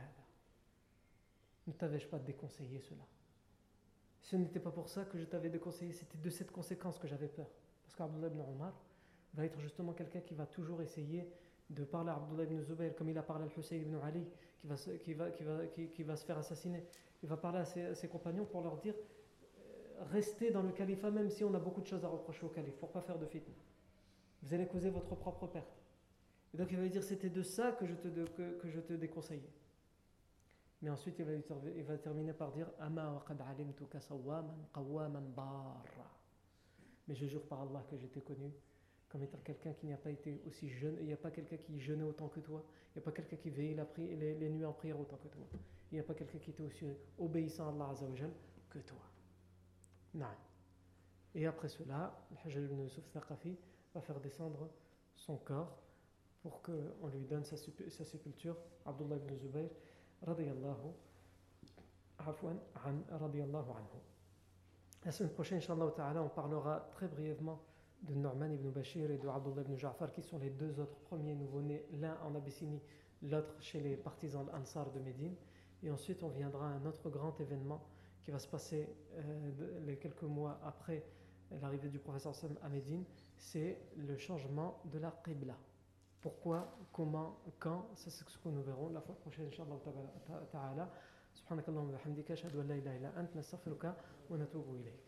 Speaker 1: Ne t'avais-je pas déconseillé cela? Ce n'était pas pour ça que je t'avais déconseillé, c'était de cette conséquence que j'avais peur. Parce qu'Abdullah ibn Omar va être justement quelqu'un qui va toujours essayer de parler à Abdullah ibn Zubayr comme il a parlé à Hussein ibn Ali, qui, va se faire assassiner. Il va parler à ses, compagnons pour leur dire restez dans le califat même si on a beaucoup de choses à reprocher au calife, pour pas faire de fitna. Vous allez causer votre propre perte. Et donc il va dire c'était de ça que je te, que, je te déconseillais. Mais ensuite, il va, il va terminer par dire Mais je jure par Allah que j'étais connu comme étant quelqu'un qui n'a pas été aussi jeune. Il n'y a pas quelqu'un qui jeûnait autant que toi. Il n'y a pas quelqu'un qui veillait la les, les, nuits en prière autant que toi. Il n'y a pas quelqu'un qui était aussi obéissant à Allah que toi. Et après cela, le Hajjal ibn Yusuf va faire descendre son corps pour qu'on lui donne sa, sa sépulture. Abdullah ibn Zubayr radiyallahu anhu. La semaine prochaine, Inch'Allah on parlera très brièvement de Norman ibn Bashir et de Abdullah ibn Ja'far, qui sont les deux autres premiers nouveau-nés, l'un en Abyssinie, l'autre chez les partisans Ansar de Médine. Et ensuite, on viendra à un autre grand événement qui va se passer euh, les quelques mois après l'arrivée du professeur Sam à Médine, c'est le changement de la Qibla. Pourquoi, comment, quand, c'est ce que nous verrons la fois prochaine, Inch'Allah ta'ala. سبحانك اللهم وبحمدك اشهد ان لا اله الا انت نستغفرك ونتوب اليك